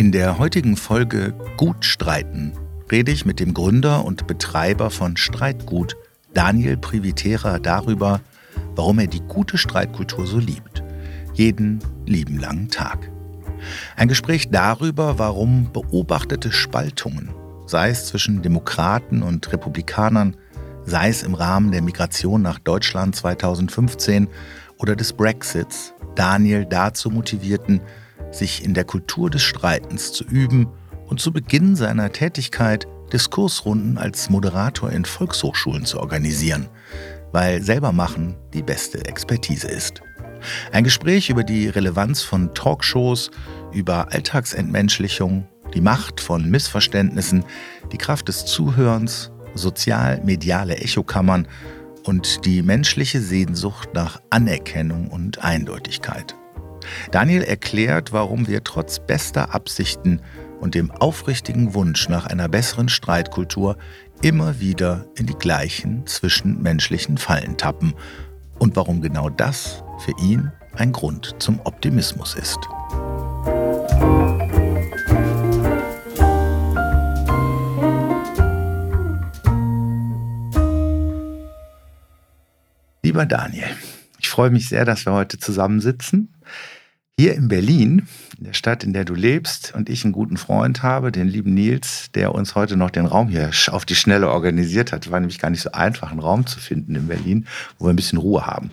In der heutigen Folge Gut streiten rede ich mit dem Gründer und Betreiber von Streitgut, Daniel Privitera, darüber, warum er die gute Streitkultur so liebt. Jeden lieben langen Tag. Ein Gespräch darüber, warum beobachtete Spaltungen, sei es zwischen Demokraten und Republikanern, sei es im Rahmen der Migration nach Deutschland 2015 oder des Brexits, Daniel dazu motivierten, sich in der Kultur des Streitens zu üben und zu Beginn seiner Tätigkeit Diskursrunden als Moderator in Volkshochschulen zu organisieren, weil selber machen die beste Expertise ist. Ein Gespräch über die Relevanz von Talkshows, über Alltagsentmenschlichung, die Macht von Missverständnissen, die Kraft des Zuhörens, sozial-mediale Echokammern und die menschliche Sehnsucht nach Anerkennung und Eindeutigkeit. Daniel erklärt, warum wir trotz bester Absichten und dem aufrichtigen Wunsch nach einer besseren Streitkultur immer wieder in die gleichen zwischenmenschlichen Fallen tappen und warum genau das für ihn ein Grund zum Optimismus ist. Lieber Daniel, ich freue mich sehr, dass wir heute zusammensitzen. Hier in Berlin, in der Stadt, in der du lebst, und ich einen guten Freund habe, den lieben Nils, der uns heute noch den Raum hier auf die Schnelle organisiert hat. War nämlich gar nicht so einfach, einen Raum zu finden in Berlin, wo wir ein bisschen Ruhe haben. Und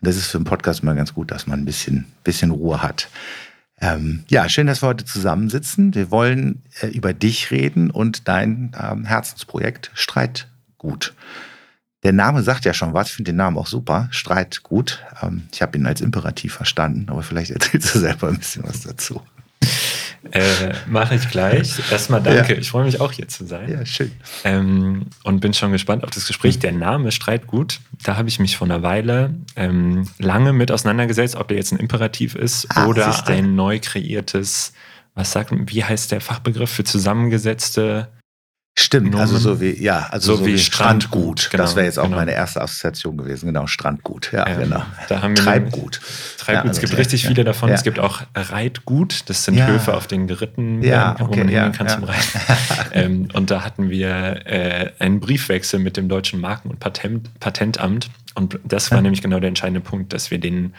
das ist für einen Podcast mal ganz gut, dass man ein bisschen, bisschen Ruhe hat. Ähm, ja, schön, dass wir heute zusammensitzen. Wir wollen äh, über dich reden und dein ähm, Herzensprojekt Streitgut. Der Name sagt ja schon was, ich finde den Namen auch super. Streit gut. Ähm, ich habe ihn als Imperativ verstanden, aber vielleicht erzählst du selber ein bisschen was dazu. Äh, Mache ich gleich. Erstmal danke. Ja. Ich freue mich auch hier zu sein. Ja, schön. Ähm, und bin schon gespannt auf das Gespräch. Der Name Streitgut, da habe ich mich vor einer Weile ähm, lange mit auseinandergesetzt, ob der jetzt ein Imperativ ist ah, oder ein neu kreiertes, was sagt, wie heißt der Fachbegriff für zusammengesetzte Stimmt, Nomen. also so wie, ja, also so, so wie, Strandgut. Strandgut. Genau, das wäre jetzt auch genau. meine erste Assoziation gewesen, genau, Strandgut, ja, ähm, genau. Da haben wir Treibgut. Treibgut, ja, also es gibt richtig ja, viele davon. Ja. Es gibt auch Reitgut, das sind Höfe, auf denen geritten werden, okay, wo man hingehen kann zum Reiten. ähm, und da hatten wir äh, einen Briefwechsel mit dem deutschen Marken- und Patent, Patentamt. Und das war nämlich genau der entscheidende Punkt, dass wir den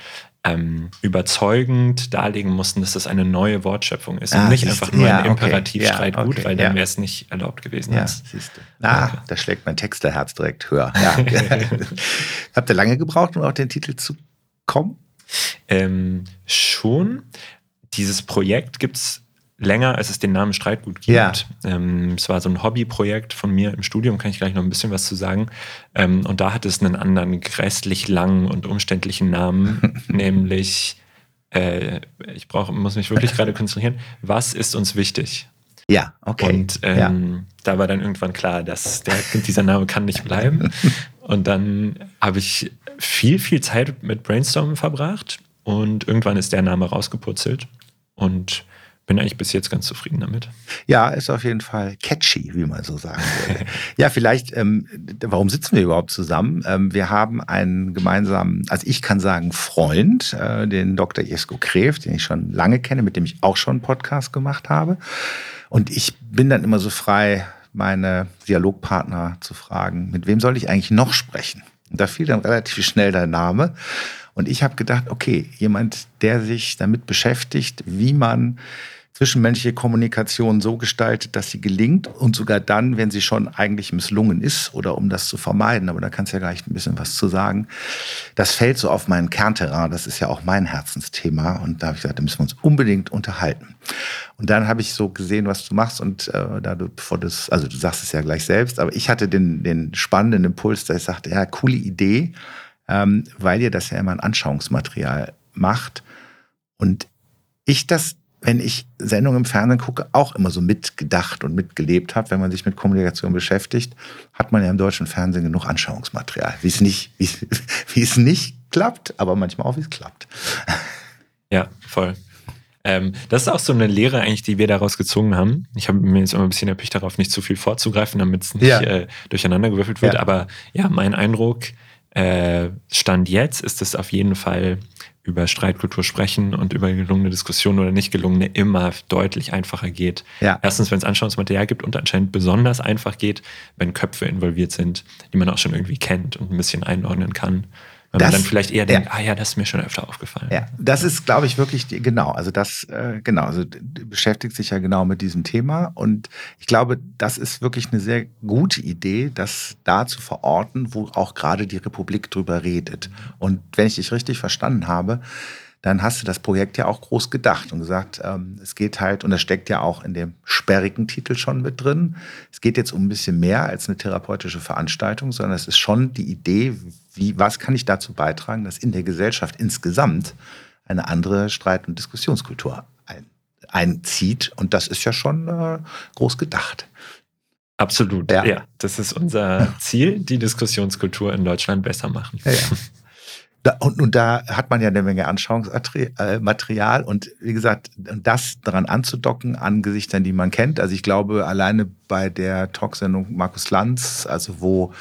ähm, überzeugend darlegen mussten, dass das eine neue Wortschöpfung ist ah, und nicht einfach nur ja, ein Imperativstreit okay, gut, weil dann wäre es nicht erlaubt gewesen. Ja, siehst du. Ah, okay. da schlägt mein Texterherz direkt höher. Ja. Habt ihr lange gebraucht, um auf den Titel zu kommen? Ähm, schon. Dieses Projekt gibt es länger, als es den Namen Streitgut gibt. Ja. Ähm, es war so ein Hobbyprojekt von mir im Studium, kann ich gleich noch ein bisschen was zu sagen. Ähm, und da hat es einen anderen grässlich langen und umständlichen Namen, nämlich, äh, ich brauche, muss mich wirklich gerade konzentrieren, was ist uns wichtig? Ja, okay. Und ähm, ja. da war dann irgendwann klar, dass der, dieser Name kann nicht bleiben. Und dann habe ich viel, viel Zeit mit Brainstormen verbracht und irgendwann ist der Name rausgepurzelt. Und bin eigentlich bis jetzt ganz zufrieden damit. Ja, ist auf jeden Fall catchy, wie man so sagen würde. ja, vielleicht, ähm, warum sitzen wir überhaupt zusammen? Ähm, wir haben einen gemeinsamen, also ich kann sagen, Freund, äh, den Dr. Jesko Kref, den ich schon lange kenne, mit dem ich auch schon einen Podcast gemacht habe. Und ich bin dann immer so frei, meine Dialogpartner zu fragen, mit wem soll ich eigentlich noch sprechen? Und da fiel dann relativ schnell der Name. Und ich habe gedacht, okay, jemand, der sich damit beschäftigt, wie man zwischenmenschliche Kommunikation so gestaltet, dass sie gelingt und sogar dann, wenn sie schon eigentlich misslungen ist oder um das zu vermeiden, aber da kannst du ja gleich ein bisschen was zu sagen. Das fällt so auf meinen Kernterrain, das ist ja auch mein Herzensthema und da habe ich gesagt, da müssen wir uns unbedingt unterhalten. Und dann habe ich so gesehen, was du machst und äh, da du, bevor das, also du sagst es ja gleich selbst, aber ich hatte den, den spannenden Impuls, dass ich sagte, ja, coole Idee, ähm, weil ihr das ja immer ein Anschauungsmaterial macht und ich das wenn ich Sendungen im Fernsehen gucke, auch immer so mitgedacht und mitgelebt habe. Wenn man sich mit Kommunikation beschäftigt, hat man ja im deutschen Fernsehen genug Anschauungsmaterial. Wie es nicht, wie es, nicht klappt, aber manchmal auch, wie es klappt. Ja, voll. Ähm, das ist auch so eine Lehre eigentlich, die wir daraus gezogen haben. Ich habe mir jetzt immer ein bisschen erpicht darauf, nicht zu viel vorzugreifen, damit es nicht ja. äh, durcheinandergewürfelt wird. Ja. Aber ja, mein Eindruck, äh, Stand jetzt ist es auf jeden Fall über Streitkultur sprechen und über gelungene Diskussionen oder nicht gelungene immer deutlich einfacher geht. Ja. Erstens, wenn es Anschauungsmaterial gibt und anscheinend besonders einfach geht, wenn Köpfe involviert sind, die man auch schon irgendwie kennt und ein bisschen einordnen kann. Weil das, man dann vielleicht eher denkt, ja. ah ja, das ist mir schon öfter aufgefallen. Ja, das ist, glaube ich, wirklich, die, genau, also das, äh, genau, also beschäftigt sich ja genau mit diesem Thema und ich glaube, das ist wirklich eine sehr gute Idee, das da zu verorten, wo auch gerade die Republik drüber redet. Und wenn ich dich richtig verstanden habe, dann hast du das Projekt ja auch groß gedacht und gesagt, ähm, es geht halt, und das steckt ja auch in dem sperrigen Titel schon mit drin, es geht jetzt um ein bisschen mehr als eine therapeutische Veranstaltung, sondern es ist schon die Idee, wie, was kann ich dazu beitragen, dass in der Gesellschaft insgesamt eine andere Streit- und Diskussionskultur ein, einzieht. Und das ist ja schon äh, groß gedacht. Absolut, ja. ja. Das ist unser Ziel, die Diskussionskultur in Deutschland besser machen. Ja, ja. Da, und, und da hat man ja eine Menge Anschauungsmaterial und wie gesagt, das daran anzudocken an Gesichtern, die man kennt. Also ich glaube, alleine bei der Talksendung Markus Lanz, also wo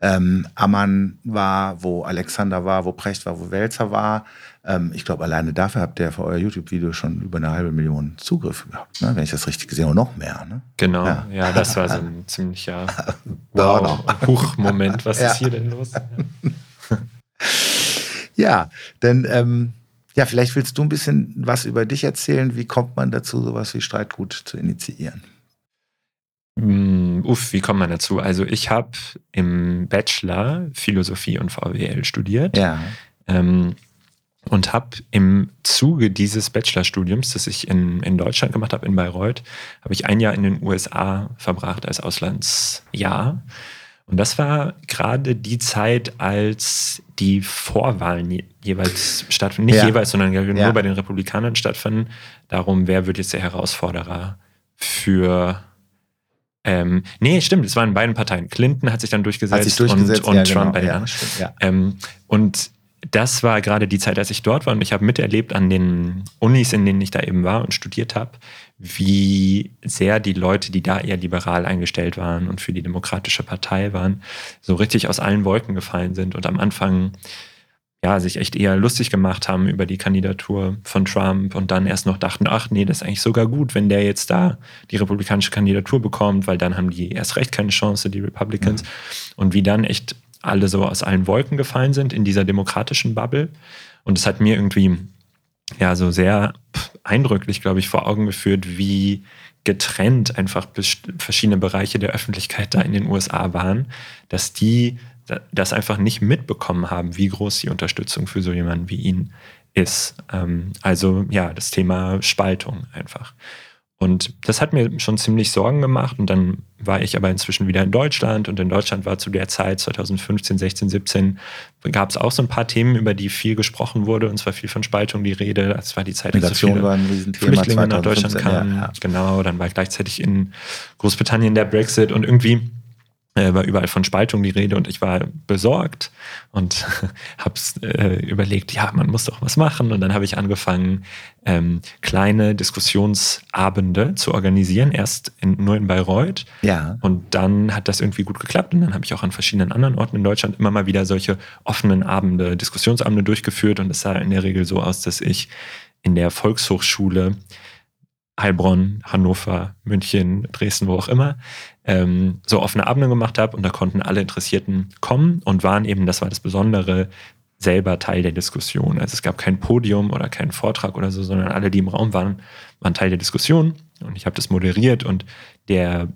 ähm, Ammann war, wo Alexander war, wo Precht war, wo Welzer war. Ähm, ich glaube, alleine dafür habt ihr für euer YouTube-Video schon über eine halbe Million Zugriffe gehabt, ne? wenn ich das richtig gesehen habe, noch mehr. Ne? Genau, ja. ja. das war so ein ziemlicher wow, Huch-Moment. Was ja. ist hier denn los? Ja, denn ähm, ja, vielleicht willst du ein bisschen was über dich erzählen. Wie kommt man dazu, sowas wie Streitgut zu initiieren? Mm, uff, wie kommt man dazu? Also ich habe im Bachelor Philosophie und VWL studiert. Ja. Ähm, und habe im Zuge dieses Bachelorstudiums, das ich in, in Deutschland gemacht habe, in Bayreuth, habe ich ein Jahr in den USA verbracht als Auslandsjahr. Und das war gerade die Zeit, als die Vorwahlen jeweils stattfanden. Nicht ja. jeweils, sondern nur ja. bei den Republikanern stattfanden. Darum, wer wird jetzt der Herausforderer für. Ähm, nee, stimmt, es waren beiden Parteien. Clinton hat sich dann durchgesetzt, sich durchgesetzt und, und ja, Trump genau. bei den anderen. Ähm, und das war gerade die Zeit, als ich dort war und ich habe miterlebt an den Unis, in denen ich da eben war und studiert habe, wie sehr die Leute, die da eher liberal eingestellt waren und für die Demokratische Partei waren, so richtig aus allen Wolken gefallen sind und am Anfang ja, sich echt eher lustig gemacht haben über die Kandidatur von Trump und dann erst noch dachten, ach nee, das ist eigentlich sogar gut, wenn der jetzt da die republikanische Kandidatur bekommt, weil dann haben die erst recht keine Chance, die Republicans. Mhm. Und wie dann echt alle so aus allen Wolken gefallen sind in dieser demokratischen Bubble. Und es hat mir irgendwie ja so sehr eindrücklich, glaube ich, vor Augen geführt, wie getrennt einfach verschiedene Bereiche der Öffentlichkeit da in den USA waren, dass die das einfach nicht mitbekommen haben, wie groß die Unterstützung für so jemanden wie ihn ist. Ähm, also ja, das Thema Spaltung einfach. Und das hat mir schon ziemlich Sorgen gemacht. Und dann war ich aber inzwischen wieder in Deutschland. Und in Deutschland war zu der Zeit, 2015, 16, 17, gab es auch so ein paar Themen, über die viel gesprochen wurde. Und zwar viel von Spaltung die Rede. Das war die Zeit, als so viele war Flüchtlinge nach Deutschland kamen. Ja, ja. Genau, dann war gleichzeitig in Großbritannien der Brexit. Und irgendwie äh, war überall von Spaltung die Rede und ich war besorgt und habe äh, überlegt, ja, man muss doch was machen. Und dann habe ich angefangen, ähm, kleine Diskussionsabende zu organisieren, erst in, nur in Bayreuth. Ja. Und dann hat das irgendwie gut geklappt. Und dann habe ich auch an verschiedenen anderen Orten in Deutschland immer mal wieder solche offenen Abende, Diskussionsabende durchgeführt. Und es sah in der Regel so aus, dass ich in der Volkshochschule Heilbronn, Hannover, München, Dresden, wo auch immer, ähm, so offene Abende gemacht habe und da konnten alle Interessierten kommen und waren eben, das war das Besondere, selber Teil der Diskussion. Also es gab kein Podium oder keinen Vortrag oder so, sondern alle, die im Raum waren, waren Teil der Diskussion und ich habe das moderiert und der,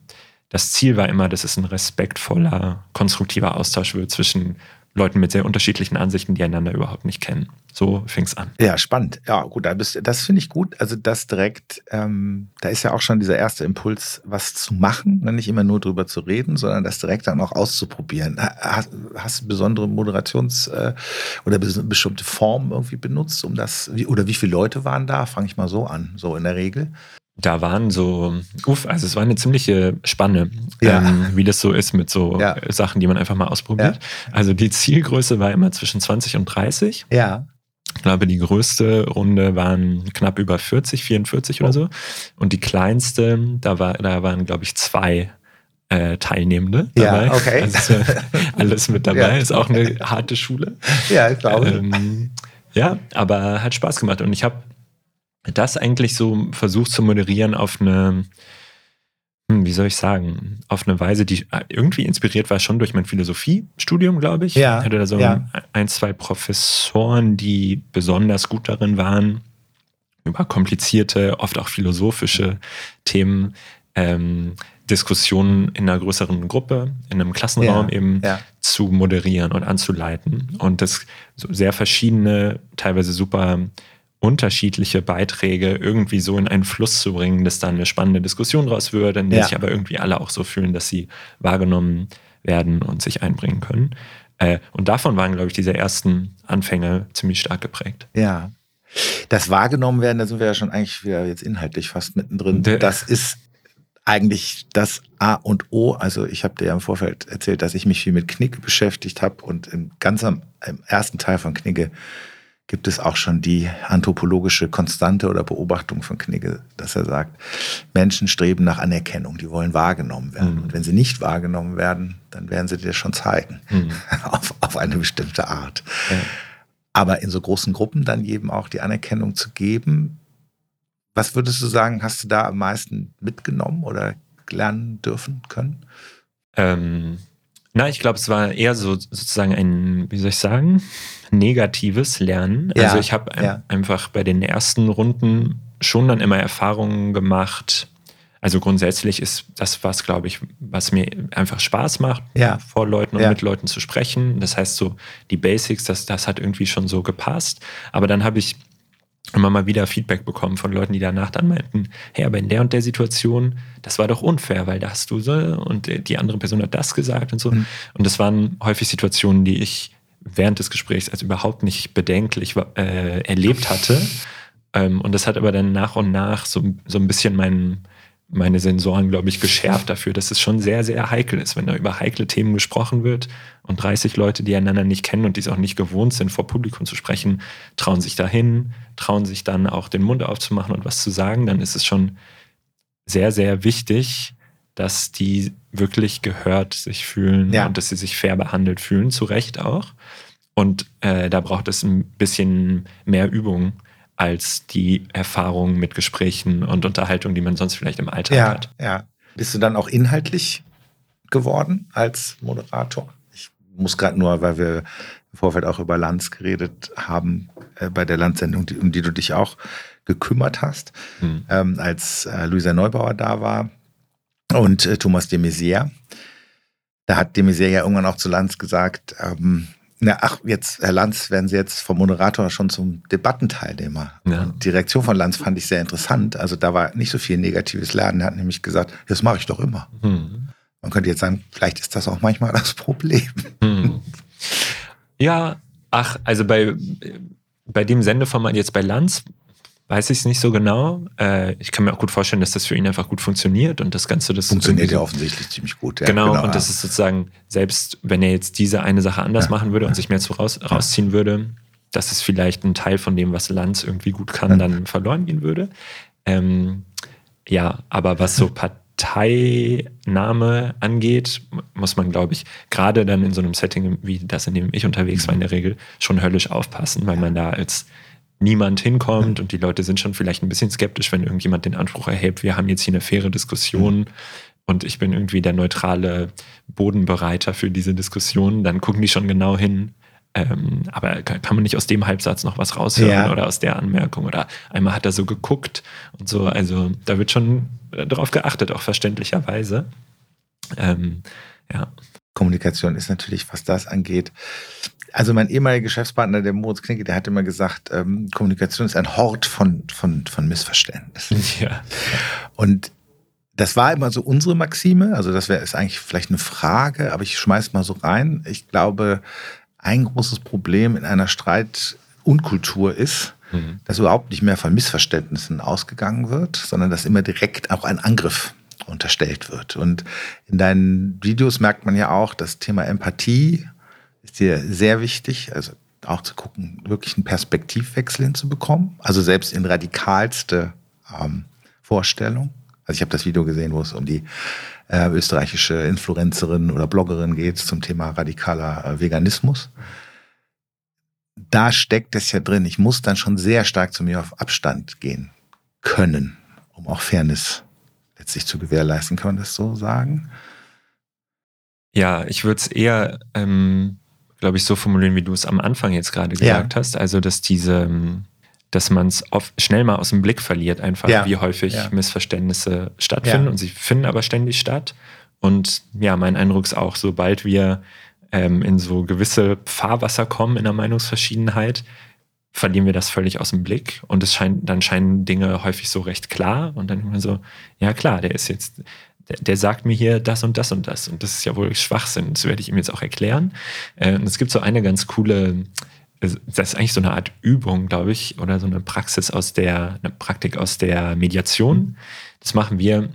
das Ziel war immer, dass es ein respektvoller, konstruktiver Austausch wird zwischen Leuten mit sehr unterschiedlichen Ansichten, die einander überhaupt nicht kennen. So fing es an. Ja, spannend. Ja, gut, das finde ich gut. Also das direkt, ähm, da ist ja auch schon dieser erste Impuls, was zu machen, ne? nicht immer nur drüber zu reden, sondern das direkt dann auch auszuprobieren. Hast, hast du besondere Moderations- äh, oder bestimmte Formen irgendwie benutzt, um das, oder wie viele Leute waren da? Fange ich mal so an, so in der Regel. Da waren so, uff, also es war eine ziemliche Spanne, ja. ähm, wie das so ist mit so ja. Sachen, die man einfach mal ausprobiert. Ja. Also die Zielgröße war immer zwischen 20 und 30. Ja. Ich glaube, die größte Runde waren knapp über 40, 44 oh. oder so. Und die kleinste, da, war, da waren, glaube ich, zwei äh, Teilnehmende dabei. Ja, okay. Also alles mit dabei. Ist auch eine harte Schule. Ja, ich glaube. Ähm, Ja, aber hat Spaß gemacht. Und ich habe das eigentlich so versucht zu moderieren auf eine, hm, wie soll ich sagen, auf eine Weise, die irgendwie inspiriert war, schon durch mein Philosophiestudium, glaube ich. Ja. Ich hatte da so ja. ein, zwei Professoren, die besonders gut darin waren, über komplizierte, oft auch philosophische Themen ähm, Diskussionen in einer größeren Gruppe, in einem Klassenraum ja, eben ja. zu moderieren und anzuleiten. Und das sehr verschiedene, teilweise super unterschiedliche Beiträge irgendwie so in einen Fluss zu bringen, dass da eine spannende Diskussion raus wird, in der ja. sich aber irgendwie alle auch so fühlen, dass sie wahrgenommen werden und sich einbringen können. Äh, und davon waren, glaube ich, diese ersten Anfänge ziemlich stark geprägt. Ja. Das wahrgenommen werden, da sind wir ja schon eigentlich wieder jetzt inhaltlich fast mittendrin. Das ist eigentlich das A und O. Also ich habe dir ja im Vorfeld erzählt, dass ich mich viel mit Knigge beschäftigt habe und im ganz am, im ersten Teil von Knigge gibt es auch schon die anthropologische Konstante oder Beobachtung von Knigge, dass er sagt, Menschen streben nach Anerkennung, die wollen wahrgenommen werden. Mhm. Und wenn sie nicht wahrgenommen werden, dann werden sie dir schon zeigen, mhm. auf, auf eine bestimmte Art. Ja. Aber in so großen Gruppen dann jedem auch die Anerkennung zu geben, was würdest du sagen, hast du da am meisten mitgenommen oder lernen dürfen können? Ähm, na, ich glaube, es war eher so sozusagen ein, wie soll ich sagen, negatives Lernen. Ja, also ich habe ja. einfach bei den ersten Runden schon dann immer Erfahrungen gemacht. Also grundsätzlich ist das was, glaube ich, was mir einfach Spaß macht, ja. vor Leuten und mit Leuten zu sprechen. Das heißt so, die Basics, das, das hat irgendwie schon so gepasst. Aber dann habe ich immer mal wieder Feedback bekommen von Leuten, die danach dann meinten, hey, aber in der und der Situation, das war doch unfair, weil da hast du so und die andere Person hat das gesagt und so. Mhm. Und das waren häufig Situationen, die ich während des Gesprächs als überhaupt nicht bedenklich äh, erlebt hatte. Ähm, und das hat aber dann nach und nach so, so ein bisschen meinen meine Sensoren, glaube ich, geschärft dafür, dass es schon sehr, sehr heikel ist, wenn da über heikle Themen gesprochen wird und 30 Leute, die einander nicht kennen und die es auch nicht gewohnt sind, vor Publikum zu sprechen, trauen sich dahin, trauen sich dann auch den Mund aufzumachen und was zu sagen, dann ist es schon sehr, sehr wichtig, dass die wirklich gehört sich fühlen ja. und dass sie sich fair behandelt fühlen, zu Recht auch. Und äh, da braucht es ein bisschen mehr Übung als die Erfahrung mit Gesprächen und Unterhaltung, die man sonst vielleicht im Alltag ja, hat. Ja. Bist du dann auch inhaltlich geworden als Moderator? Ich muss gerade nur, weil wir im Vorfeld auch über Lanz geredet haben, äh, bei der Landsendung, die, um die du dich auch gekümmert hast, hm. ähm, als äh, Luisa Neubauer da war und äh, Thomas de Maizière. Da hat de Maizière ja irgendwann auch zu Lanz gesagt, ähm, na, ach, jetzt, Herr Lanz, werden Sie jetzt vom Moderator schon zum Debattenteilnehmer. Ja. Und die Reaktion von Lanz fand ich sehr interessant. Also da war nicht so viel negatives Lernen. Er hat nämlich gesagt, das mache ich doch immer. Mhm. Man könnte jetzt sagen, vielleicht ist das auch manchmal das Problem. Mhm. Ja, ach, also bei, bei dem Sendeformat jetzt bei Lanz weiß ich es nicht so genau. Äh, ich kann mir auch gut vorstellen, dass das für ihn einfach gut funktioniert und das Ganze das funktioniert ja offensichtlich ziemlich gut. Ja, genau, genau, und das ist sozusagen selbst, wenn er jetzt diese eine Sache anders ja, machen würde und sich mehr zu raus, rausziehen würde, dass es vielleicht ein Teil von dem, was Lanz irgendwie gut kann, dann verloren gehen würde. Ähm, ja, aber was so Parteinahme angeht, muss man, glaube ich, gerade dann in so einem Setting wie das, in dem ich unterwegs war, in der Regel schon höllisch aufpassen, weil man da als niemand hinkommt und die Leute sind schon vielleicht ein bisschen skeptisch, wenn irgendjemand den Anspruch erhebt, wir haben jetzt hier eine faire Diskussion und ich bin irgendwie der neutrale Bodenbereiter für diese Diskussion, dann gucken die schon genau hin. Ähm, aber kann man nicht aus dem Halbsatz noch was raushören ja. oder aus der Anmerkung oder einmal hat er so geguckt und so. Also da wird schon darauf geachtet, auch verständlicherweise. Ähm, ja. Kommunikation ist natürlich, was das angeht, also mein ehemaliger Geschäftspartner, der Moritz Knicke, der hat immer gesagt, ähm, Kommunikation ist ein Hort von, von, von Missverständnissen. Ja. Und das war immer so unsere Maxime. Also das wäre ist eigentlich vielleicht eine Frage, aber ich schmeiß mal so rein. Ich glaube, ein großes Problem in einer Streitunkultur ist, mhm. dass überhaupt nicht mehr von Missverständnissen ausgegangen wird, sondern dass immer direkt auch ein Angriff unterstellt wird. Und in deinen Videos merkt man ja auch, das Thema Empathie ist dir sehr wichtig, also auch zu gucken, wirklich einen Perspektivwechsel hinzubekommen. Also selbst in radikalste ähm, Vorstellung. Also ich habe das Video gesehen, wo es um die äh, österreichische Influencerin oder Bloggerin geht zum Thema radikaler äh, Veganismus. da steckt es ja drin. Ich muss dann schon sehr stark zu mir auf Abstand gehen können, um auch Fairness letztlich zu gewährleisten. Kann man das so sagen? Ja, ich würde es eher, ähm, glaube ich, so formulieren, wie du es am Anfang jetzt gerade gesagt ja. hast. Also, dass diese, ähm, dass man es schnell mal aus dem Blick verliert, einfach ja. wie häufig ja. Missverständnisse stattfinden und sie finden aber ständig statt. Und ja, mein Eindruck ist auch, sobald wir ähm, in so gewisse Fahrwasser kommen in der Meinungsverschiedenheit, verlieren wir das völlig aus dem Blick und es scheint, dann scheinen Dinge häufig so recht klar und dann immer so, ja klar, der ist jetzt, der, der, sagt mir hier das und das und das und das ist ja wohl Schwachsinn, das werde ich ihm jetzt auch erklären. Äh, und es gibt so eine ganz coole, das ist eigentlich so eine Art Übung, glaube ich, oder so eine Praxis aus der, eine Praktik aus der Mediation. Das machen wir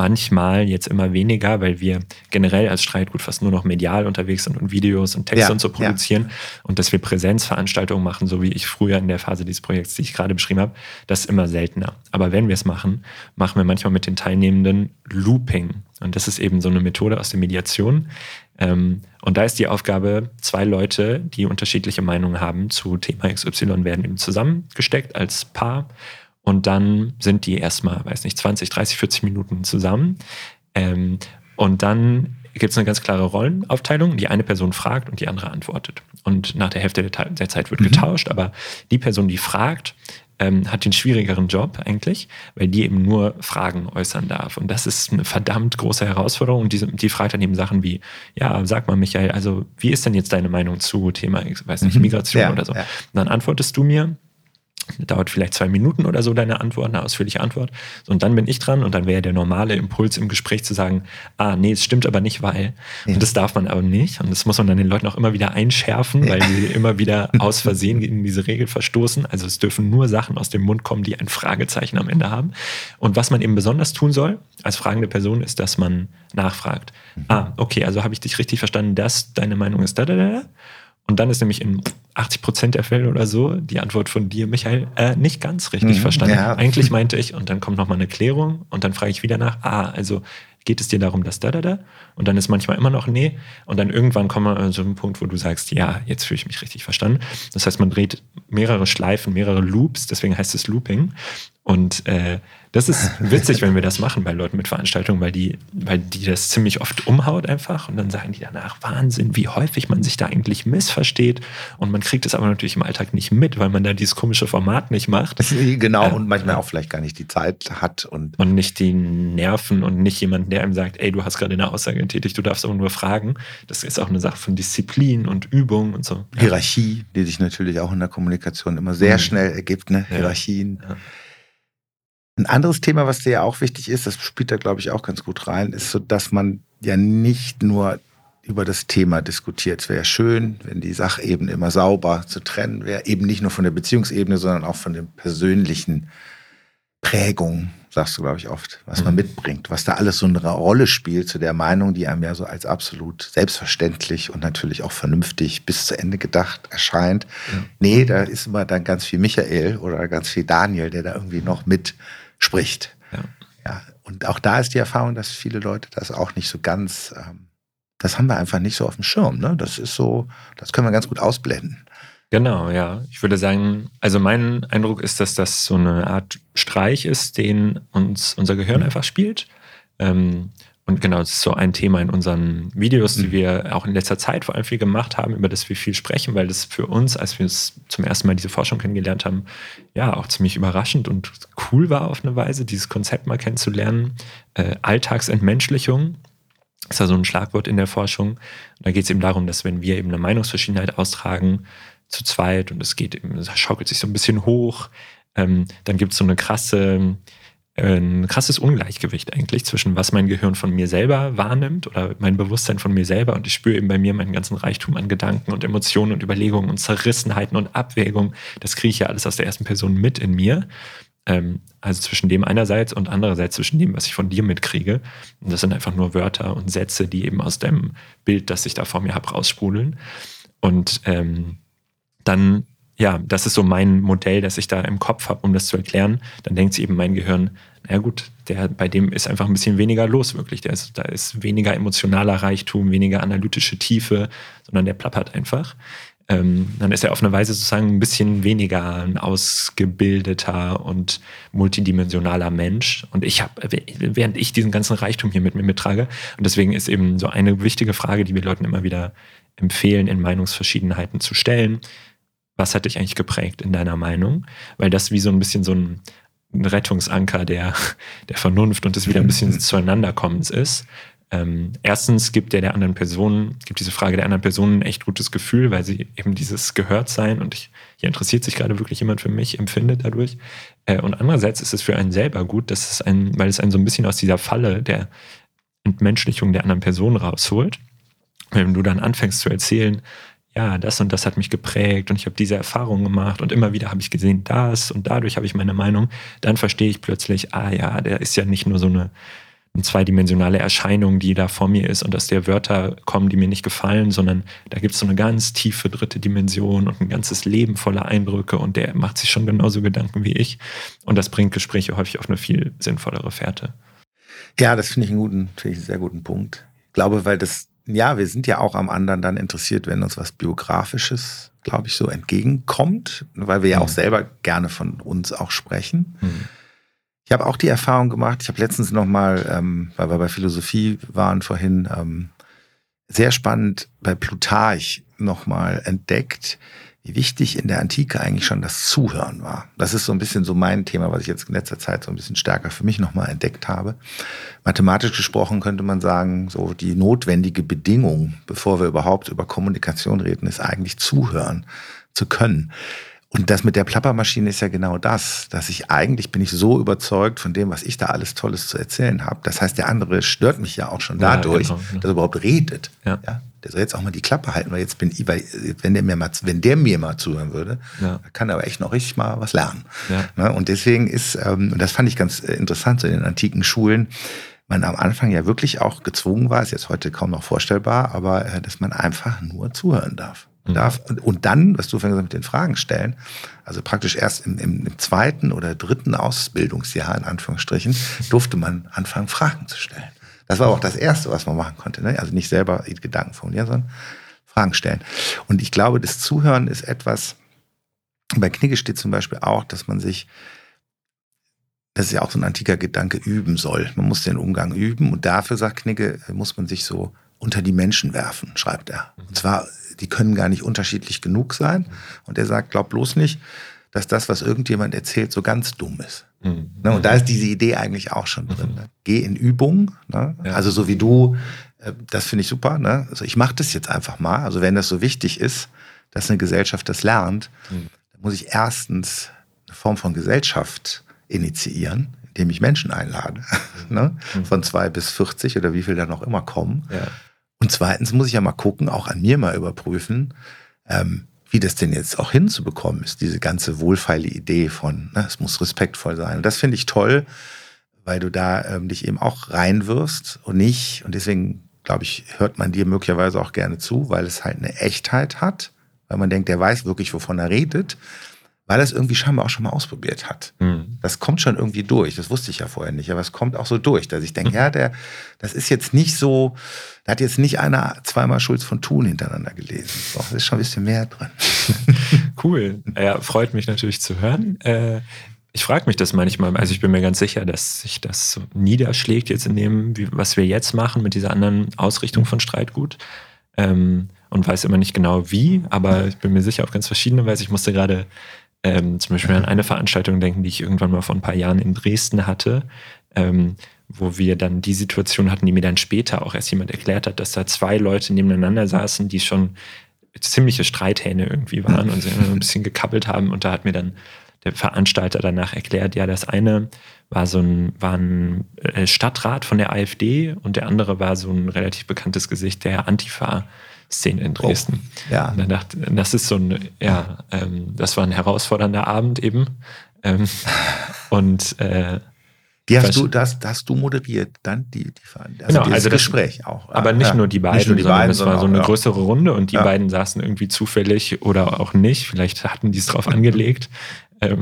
manchmal jetzt immer weniger, weil wir generell als Streitgut fast nur noch medial unterwegs sind und Videos und Texte ja, und so produzieren ja. und dass wir Präsenzveranstaltungen machen, so wie ich früher in der Phase dieses Projekts, die ich gerade beschrieben habe, das ist immer seltener. Aber wenn wir es machen, machen wir manchmal mit den Teilnehmenden Looping und das ist eben so eine Methode aus der Mediation. Ähm, und da ist die Aufgabe, zwei Leute, die unterschiedliche Meinungen haben zu Thema XY, werden eben zusammengesteckt als Paar und dann sind die erstmal, weiß nicht, 20, 30, 40 Minuten zusammen. Ähm, und dann gibt es eine ganz klare Rollenaufteilung. Die eine Person fragt und die andere antwortet. Und nach der Hälfte der, Zeit wird mhm. getauscht, aber die Person, die fragt, ähm, hat den schwierigeren Job eigentlich, weil die eben nur Fragen äußern darf. Und das ist eine verdammt große Herausforderung. Und die, die fragt dann eben Sachen wie, ja, sag mal, Michael, also wie ist denn jetzt deine Meinung zu Thema, ich weiß nicht, mhm. Migration ja, oder so? Ja. Und dann antwortest du mir, dauert vielleicht zwei Minuten oder so deine Antwort, eine ausführliche Antwort. Und dann bin ich dran und dann wäre der normale Impuls im Gespräch zu sagen, ah, nee, es stimmt aber nicht, weil. Ja. Und das darf man aber nicht. Und das muss man dann den Leuten auch immer wieder einschärfen, weil sie immer wieder aus Versehen in diese Regel verstoßen. Also es dürfen nur Sachen aus dem Mund kommen, die ein Fragezeichen am Ende haben. Und was man eben besonders tun soll, als fragende Person, ist, dass man nachfragt. Mhm. Ah, okay, also habe ich dich richtig verstanden, dass deine Meinung ist da, da, da. Und dann ist nämlich in 80 Prozent der Fälle oder so die Antwort von dir, Michael, äh, nicht ganz richtig mhm, verstanden. Ja. Eigentlich meinte ich, und dann kommt nochmal eine Klärung und dann frage ich wieder nach, ah, also geht es dir darum, dass da, da, da? Und dann ist manchmal immer noch nee. Und dann irgendwann kommen wir an so einen Punkt, wo du sagst, ja, jetzt fühle ich mich richtig verstanden. Das heißt, man dreht mehrere Schleifen, mehrere Loops, deswegen heißt es Looping. Und äh, das ist witzig, wenn wir das machen bei Leuten mit Veranstaltungen, weil die, weil die das ziemlich oft umhaut einfach und dann sagen die danach, Wahnsinn, wie häufig man sich da eigentlich missversteht und man kriegt es aber natürlich im Alltag nicht mit, weil man da dieses komische Format nicht macht. Genau, äh, und manchmal auch vielleicht gar nicht die Zeit hat und. Und nicht die Nerven und nicht jemand, der einem sagt, ey, du hast gerade eine Aussage getätigt, du darfst aber nur fragen. Das ist auch eine Sache von Disziplin und Übung und so. Hierarchie, die sich natürlich auch in der Kommunikation immer sehr mhm. schnell ergibt, ne? Hierarchien. Ja. Ein anderes Thema, was dir ja auch wichtig ist, das spielt da, glaube ich, auch ganz gut rein, ist so, dass man ja nicht nur über das Thema diskutiert. Es wäre ja schön, wenn die Sachebene immer sauber zu trennen wäre, eben nicht nur von der Beziehungsebene, sondern auch von den persönlichen Prägungen, sagst du, glaube ich, oft, was man mhm. mitbringt, was da alles so eine Rolle spielt zu der Meinung, die einem ja so als absolut selbstverständlich und natürlich auch vernünftig bis zu Ende gedacht erscheint. Ja. Nee, da ist immer dann ganz viel Michael oder ganz viel Daniel, der da irgendwie noch mit spricht. Ja. ja. Und auch da ist die Erfahrung, dass viele Leute das auch nicht so ganz, ähm, das haben wir einfach nicht so auf dem Schirm. Ne? Das ist so, das können wir ganz gut ausblenden. Genau, ja. Ich würde sagen, also mein Eindruck ist, dass das so eine Art Streich ist, den uns unser Gehirn mhm. einfach spielt. Ähm, und genau, das ist so ein Thema in unseren Videos, die mhm. wir auch in letzter Zeit vor allem viel gemacht haben, über das wir viel sprechen, weil das für uns, als wir es zum ersten Mal diese Forschung kennengelernt haben, ja auch ziemlich überraschend und cool war auf eine Weise, dieses Konzept mal kennenzulernen. Äh, Alltagsentmenschlichung ist ja so ein Schlagwort in der Forschung. Und da geht es eben darum, dass wenn wir eben eine Meinungsverschiedenheit austragen, zu zweit und es geht eben, schaukelt sich so ein bisschen hoch, ähm, dann gibt es so eine krasse ein krasses Ungleichgewicht eigentlich zwischen was mein Gehirn von mir selber wahrnimmt oder mein Bewusstsein von mir selber und ich spüre eben bei mir meinen ganzen Reichtum an Gedanken und Emotionen und Überlegungen und Zerrissenheiten und Abwägungen. Das kriege ich ja alles aus der ersten Person mit in mir. Ähm, also zwischen dem einerseits und andererseits zwischen dem, was ich von dir mitkriege. Und das sind einfach nur Wörter und Sätze, die eben aus dem Bild, das ich da vor mir habe, raussprudeln. Und ähm, dann ja, das ist so mein Modell, das ich da im Kopf habe, um das zu erklären. Dann denkt sich eben mein Gehirn, na gut, der, bei dem ist einfach ein bisschen weniger los, wirklich. Der ist, da ist weniger emotionaler Reichtum, weniger analytische Tiefe, sondern der plappert einfach. ähm, dann ist er auf eine Weise sozusagen ein bisschen weniger ein ausgebildeter und multidimensionaler Mensch. Und ich habe, während ich diesen ganzen Reichtum hier mit mir mittrage, und deswegen ist eben so eine wichtige Frage, die wir Leuten immer wieder empfehlen, in Meinungsverschiedenheiten zu stellen. Was hat dich eigentlich geprägt in deiner Meinung? Weil das wie so ein bisschen so ein, ein Rettungsanker der, der Vernunft und des wieder ein bisschen zueinanderkommens ist. Ähm, erstens gibt der der anderen Person, gibt diese Frage der anderen Person ein echt gutes Gefühl, weil sie eben dieses Gehörtsein und ich, hier interessiert sich gerade wirklich jemand für mich, empfindet dadurch. Äh, und andererseits ist es für einen selber gut, dass es ein, weil es einen so ein bisschen aus dieser Falle der Entmenschlichung der anderen Person rausholt. Wenn du dann anfängst zu erzählen, ja, das und das hat mich geprägt und ich habe diese Erfahrung gemacht und immer wieder habe ich gesehen das und dadurch habe ich meine Meinung, dann verstehe ich plötzlich, ah ja, der ist ja nicht nur so eine eine zweidimensionale Erscheinung, die da vor mir ist und dass der Wörter kommen, die mir nicht gefallen, sondern da gibt es so eine ganz tiefe dritte Dimension und ein ganzes Leben voller Eindrücke und der macht sich schon genauso Gedanken wie ich und das bringt Gespräche häufig auf eine viel sinnvollere Fährte. Ja, das finde ich einen guten, finde ich einen sehr guten Punkt. Ich glaube, weil das, ja, wir sind ja auch am anderen dann interessiert, wenn uns was Biografisches, glaube ich, so entgegenkommt, weil wir ja auch mhm. selber gerne von uns auch sprechen. Mhm. Ich habe auch die Erfahrung gemacht, ich habe letztens nochmal, ähm, weil wir bei Philosophie waren vorhin, ähm, sehr spannend bei Plutarch nochmal entdeckt, wie wichtig in der Antike eigentlich schon das Zuhören war. Das ist so ein bisschen so mein Thema, was ich jetzt in letzter Zeit so ein bisschen stärker für mich nochmal entdeckt habe. Mathematisch gesprochen könnte man sagen, so die notwendige Bedingung, bevor wir überhaupt über Kommunikation reden, ist eigentlich zuhören zu können. Und das mit der Plappermaschine ist ja genau das, dass ich eigentlich bin ich so überzeugt von dem, was ich da alles Tolles zu erzählen habe. Das heißt, der andere stört mich ja auch schon dadurch, ja, genau, genau. dass er überhaupt redet. Ja. ja. Der soll jetzt auch mal die Klappe halten, weil jetzt bin ich, weil wenn der mir mal, wenn der mir mal zuhören würde, ja. kann er aber echt noch richtig mal was lernen. Ja. Ne? Und deswegen ist, ähm, und das fand ich ganz äh, interessant so in den antiken Schulen, man am Anfang ja wirklich auch gezwungen war, ist jetzt heute kaum noch vorstellbar, aber äh, dass man einfach nur zuhören darf. Darf. Und dann, was du vorhin gesagt mit den Fragen stellen, also praktisch erst im, im, im, zweiten oder dritten Ausbildungsjahr, in Anführungsstrichen, durfte man anfangen, Fragen zu stellen. Das war auch das Erste, was man machen konnte. Ne? Also nicht selber Gedanken formulieren, sondern Fragen stellen. Und ich glaube, das Zuhören ist etwas, bei Knigge steht zum Beispiel auch, dass man sich das ist ja auch so ein antiker Gedanke, üben soll. Man muss den Umgang üben und dafür, sagt Knigge, muss man sich so unter die Menschen werfen, schreibt er. Und zwar die können gar nicht unterschiedlich genug sein. Und er sagt, glaub bloß nicht, dass das, was irgendjemand erzählt, so ganz dumm ist. Mhm. Ne? Und da ist diese Idee eigentlich auch schon drin. Ne? Geh in Übung. Ne? Ja. Also so wie du, äh, das finde ich super. Ne? Also ich mache das jetzt einfach mal. Also wenn das so wichtig ist, dass eine Gesellschaft das lernt, mhm. dann muss ich erstens eine Form von Gesellschaft initiieren, indem ich Menschen einlade. Ne? Mhm. Von zwei bis 40 oder wie viel da noch immer kommen. Ja. Und zweitens muss ich ja mal gucken, auch an mir mal überprüfen, ähm, wie das denn jetzt auch hinzubekommen ist, diese ganze wohlfeile Idee von, ne, es muss respektvoll sein. Und das finde ich toll, weil du da ähm, dich eben auch reinwirfst und nicht, und deswegen glaube ich, hört man dir möglicherweise auch gerne zu, weil es halt eine Echtheit hat, weil man denkt, der weiß wirklich, wovon er redet weil er es irgendwie scheinbar auch schon mal ausprobiert hat. Mhm. Das kommt schon irgendwie durch. Das wusste ich ja vorher nicht, aber es kommt auch so durch, dass ich denke, mhm. ja, der, das ist jetzt nicht so, da hat jetzt nicht einer zweimal Schulz von Thun hintereinander gelesen. So, da ist schon ein bisschen mehr drin. cool. Ja, freut mich natürlich zu hören. Äh, ich frage mich das manchmal, also ich bin mir ganz sicher, dass sich das so niederschlägt jetzt in dem, wie, was wir jetzt machen mit dieser anderen Ausrichtung von Streitgut. Ähm, und weiß immer nicht genau wie, aber ich bin mir sicher auf ganz verschiedene Weise. Ich musste gerade ähm, zum Beispiel an eine Veranstaltung denken, die ich irgendwann mal vor ein paar Jahren in Dresden hatte, ähm, wo wir dann die Situation hatten, die mir dann später auch erst jemand erklärt hat, dass da zwei Leute nebeneinander saßen, die schon ziemliche Streithähne irgendwie waren und sich ein bisschen gekappelt haben. Und da hat mir dann der Veranstalter danach erklärt, ja, das eine war so ein, war ein äh, Stadtrat von der AfD und der andere war so ein relativ bekanntes Gesicht der Antifa. Szene in Dresden. Oh, ja. Und dann dachte, das ist so ein, ja, ähm, das war ein herausfordernder Abend eben. Ähm, und äh, die hast du, das, hast du moderiert, dann die, die also genau, also das Gespräch auch. Aber nicht ja. nur die beiden, nicht nur die sondern beiden, es war so eine auch, größere Runde und die ja. beiden saßen irgendwie zufällig oder auch nicht. Vielleicht hatten die es drauf angelegt, ähm,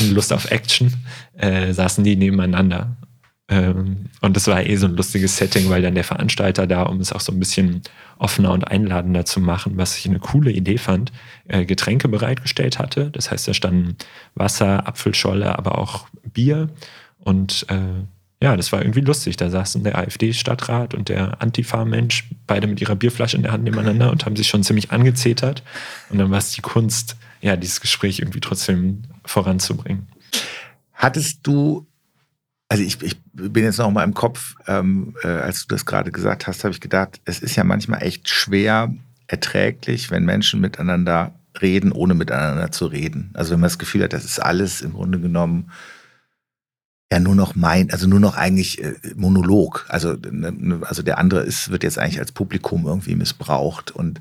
Lust auf Action, äh, saßen die nebeneinander. Ähm, und das war eh so ein lustiges Setting, weil dann der Veranstalter da, um es auch so ein bisschen offener und einladender zu machen, was ich eine coole Idee fand, äh, Getränke bereitgestellt hatte. Das heißt, da standen Wasser, Apfelscholle, aber auch Bier. Und äh, ja, das war irgendwie lustig. Da saßen der AfD-Stadtrat und der Antifa-Mensch, beide mit ihrer Bierflasche in der Hand nebeneinander und haben sich schon ziemlich angezetert. Und dann war es die Kunst, ja, dieses Gespräch irgendwie trotzdem voranzubringen. Hattest du also ich, ich bin jetzt noch mal im Kopf, ähm, äh, als du das gerade gesagt hast, habe ich gedacht, es ist ja manchmal echt schwer erträglich, wenn Menschen miteinander reden, ohne miteinander zu reden. Also wenn man das Gefühl hat, das ist alles im Grunde genommen ja nur noch mein, also nur noch eigentlich äh, Monolog. Also, ne, ne, also der andere ist, wird jetzt eigentlich als Publikum irgendwie missbraucht. Und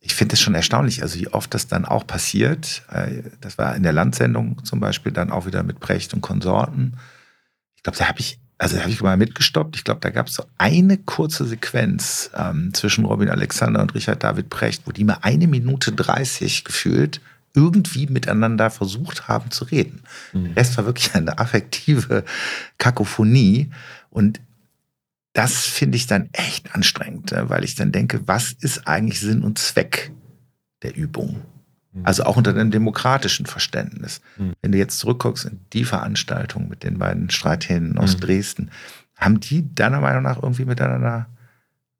ich finde es schon erstaunlich, also wie oft das dann auch passiert. Äh, das war in der Landsendung zum Beispiel dann auch wieder mit Brecht und Konsorten glaube, da habe ich, also habe ich mal mitgestoppt. Ich glaube, da gab es so eine kurze Sequenz ähm, zwischen Robin Alexander und Richard David Precht, wo die mal eine Minute 30 gefühlt irgendwie miteinander versucht haben zu reden. Mhm. Es war wirklich eine affektive Kakophonie und das finde ich dann echt anstrengend, äh, weil ich dann denke, was ist eigentlich Sinn und Zweck der Übung? Mhm. Also auch unter dem demokratischen Verständnis. Mhm. Wenn du jetzt zurückguckst in die Veranstaltung mit den beiden Streithähnen aus mhm. Dresden, haben die deiner Meinung nach irgendwie miteinander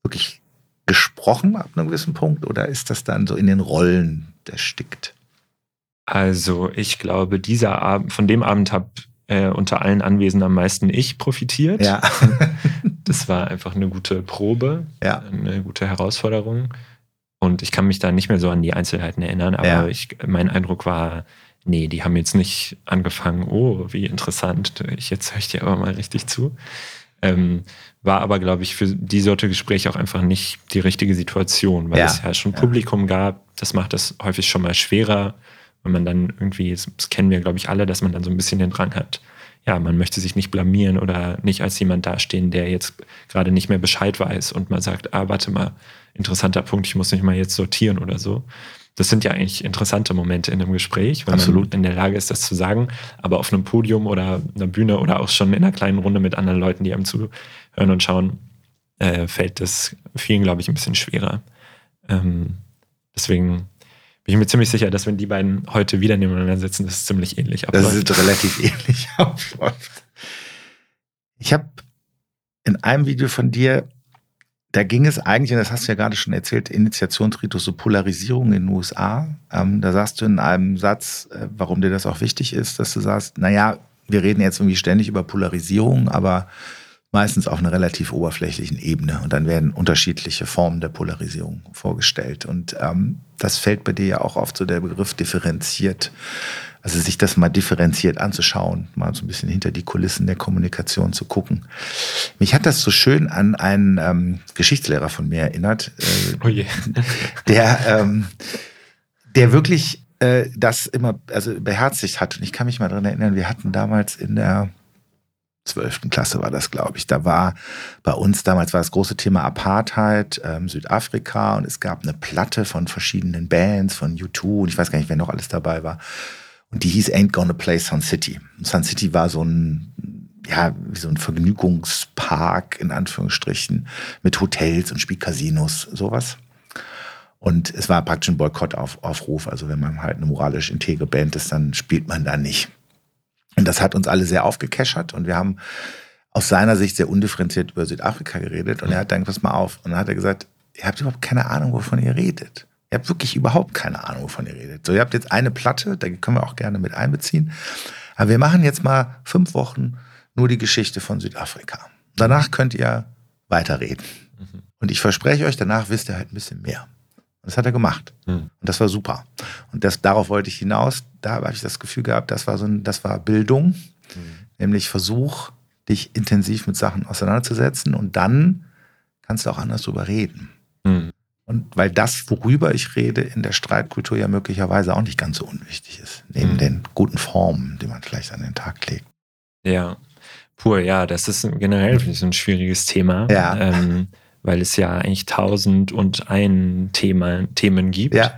wirklich gesprochen ab einem gewissen Punkt oder ist das dann so in den Rollen erstickt? Also ich glaube, dieser Abend, von dem Abend habe äh, unter allen Anwesenden am meisten ich profitiert. Ja. das war einfach eine gute Probe, ja. eine gute Herausforderung. Und ich kann mich da nicht mehr so an die Einzelheiten erinnern, aber ja. ich, mein Eindruck war, nee, die haben jetzt nicht angefangen, oh, wie interessant, ich, jetzt höre ich dir aber mal richtig zu. Ähm, war aber, glaube ich, für die Sorte Gespräch auch einfach nicht die richtige Situation, weil ja. es ja schon ja. Publikum gab. Das macht das häufig schon mal schwerer, wenn man dann irgendwie, das kennen wir, glaube ich, alle, dass man dann so ein bisschen den Drang hat, ja, man möchte sich nicht blamieren oder nicht als jemand dastehen, der jetzt gerade nicht mehr Bescheid weiß und mal sagt, ah, warte mal, interessanter Punkt, ich muss nicht mal jetzt sortieren oder so. Das sind ja eigentlich interessante Momente in einem Gespräch, wenn Absolut. man in der Lage ist, das zu sagen. Aber auf einem Podium oder einer Bühne oder auch schon in einer kleinen Runde mit anderen Leuten, die einem zuhören und schauen, äh, fällt das vielen, glaube ich, ein bisschen schwerer. Ähm, deswegen bin ich mir ziemlich sicher, dass wenn die beiden heute wieder nebeneinander sitzen, das ziemlich ähnlich abläuft. Das ist relativ ähnlich abläuft. Ich habe in einem Video von dir da ging es eigentlich, und das hast du ja gerade schon erzählt, Initiationsritus, so Polarisierung in den USA. Ähm, da sagst du in einem Satz, äh, warum dir das auch wichtig ist, dass du sagst, naja, wir reden jetzt irgendwie ständig über Polarisierung, aber meistens auf einer relativ oberflächlichen Ebene. Und dann werden unterschiedliche Formen der Polarisierung vorgestellt. Und ähm, das fällt bei dir ja auch oft so der Begriff differenziert. Also sich das mal differenziert anzuschauen, mal so ein bisschen hinter die Kulissen der Kommunikation zu gucken. Mich hat das so schön an einen ähm, Geschichtslehrer von mir erinnert, äh, oh je. der, ähm, der wirklich äh, das immer also beherzigt hat. Und ich kann mich mal daran erinnern, wir hatten damals in der 12. Klasse war das, glaube ich. Da war bei uns damals war das große Thema Apartheid, ähm, Südafrika und es gab eine Platte von verschiedenen Bands, von U2 und ich weiß gar nicht, wer noch alles dabei war. Und die hieß Ain't Gonna Play Sun City. Sun City war so ein, ja, wie so ein Vergnügungspark in Anführungsstrichen mit Hotels und Spielcasinos, sowas. Und es war praktisch ein Boykottaufruf. Also wenn man halt eine moralisch integre Band ist, dann spielt man da nicht. Und das hat uns alle sehr aufgekeschert und wir haben aus seiner Sicht sehr undifferenziert über Südafrika geredet. Und er hat dann, pass mal auf. Und dann hat er gesagt, ihr habt überhaupt keine Ahnung, wovon ihr redet. Ihr habt wirklich überhaupt keine Ahnung, wovon ihr redet. So, ihr habt jetzt eine Platte, da können wir auch gerne mit einbeziehen. Aber wir machen jetzt mal fünf Wochen nur die Geschichte von Südafrika. Danach könnt ihr weiterreden. Mhm. Und ich verspreche euch, danach wisst ihr halt ein bisschen mehr. Und das hat er gemacht. Mhm. Und das war super. Und das, darauf wollte ich hinaus. Da habe ich das Gefühl gehabt, das war so ein, das war Bildung. Mhm. Nämlich Versuch, dich intensiv mit Sachen auseinanderzusetzen und dann kannst du auch anders drüber reden. Mhm. Und weil das, worüber ich rede, in der Streitkultur ja möglicherweise auch nicht ganz so unwichtig ist, neben mhm. den guten Formen, die man vielleicht an den Tag legt. Ja, pur, ja, das ist generell so ein schwieriges Thema, ja. ähm, weil es ja eigentlich tausend und ein Thema, Themen gibt, ja.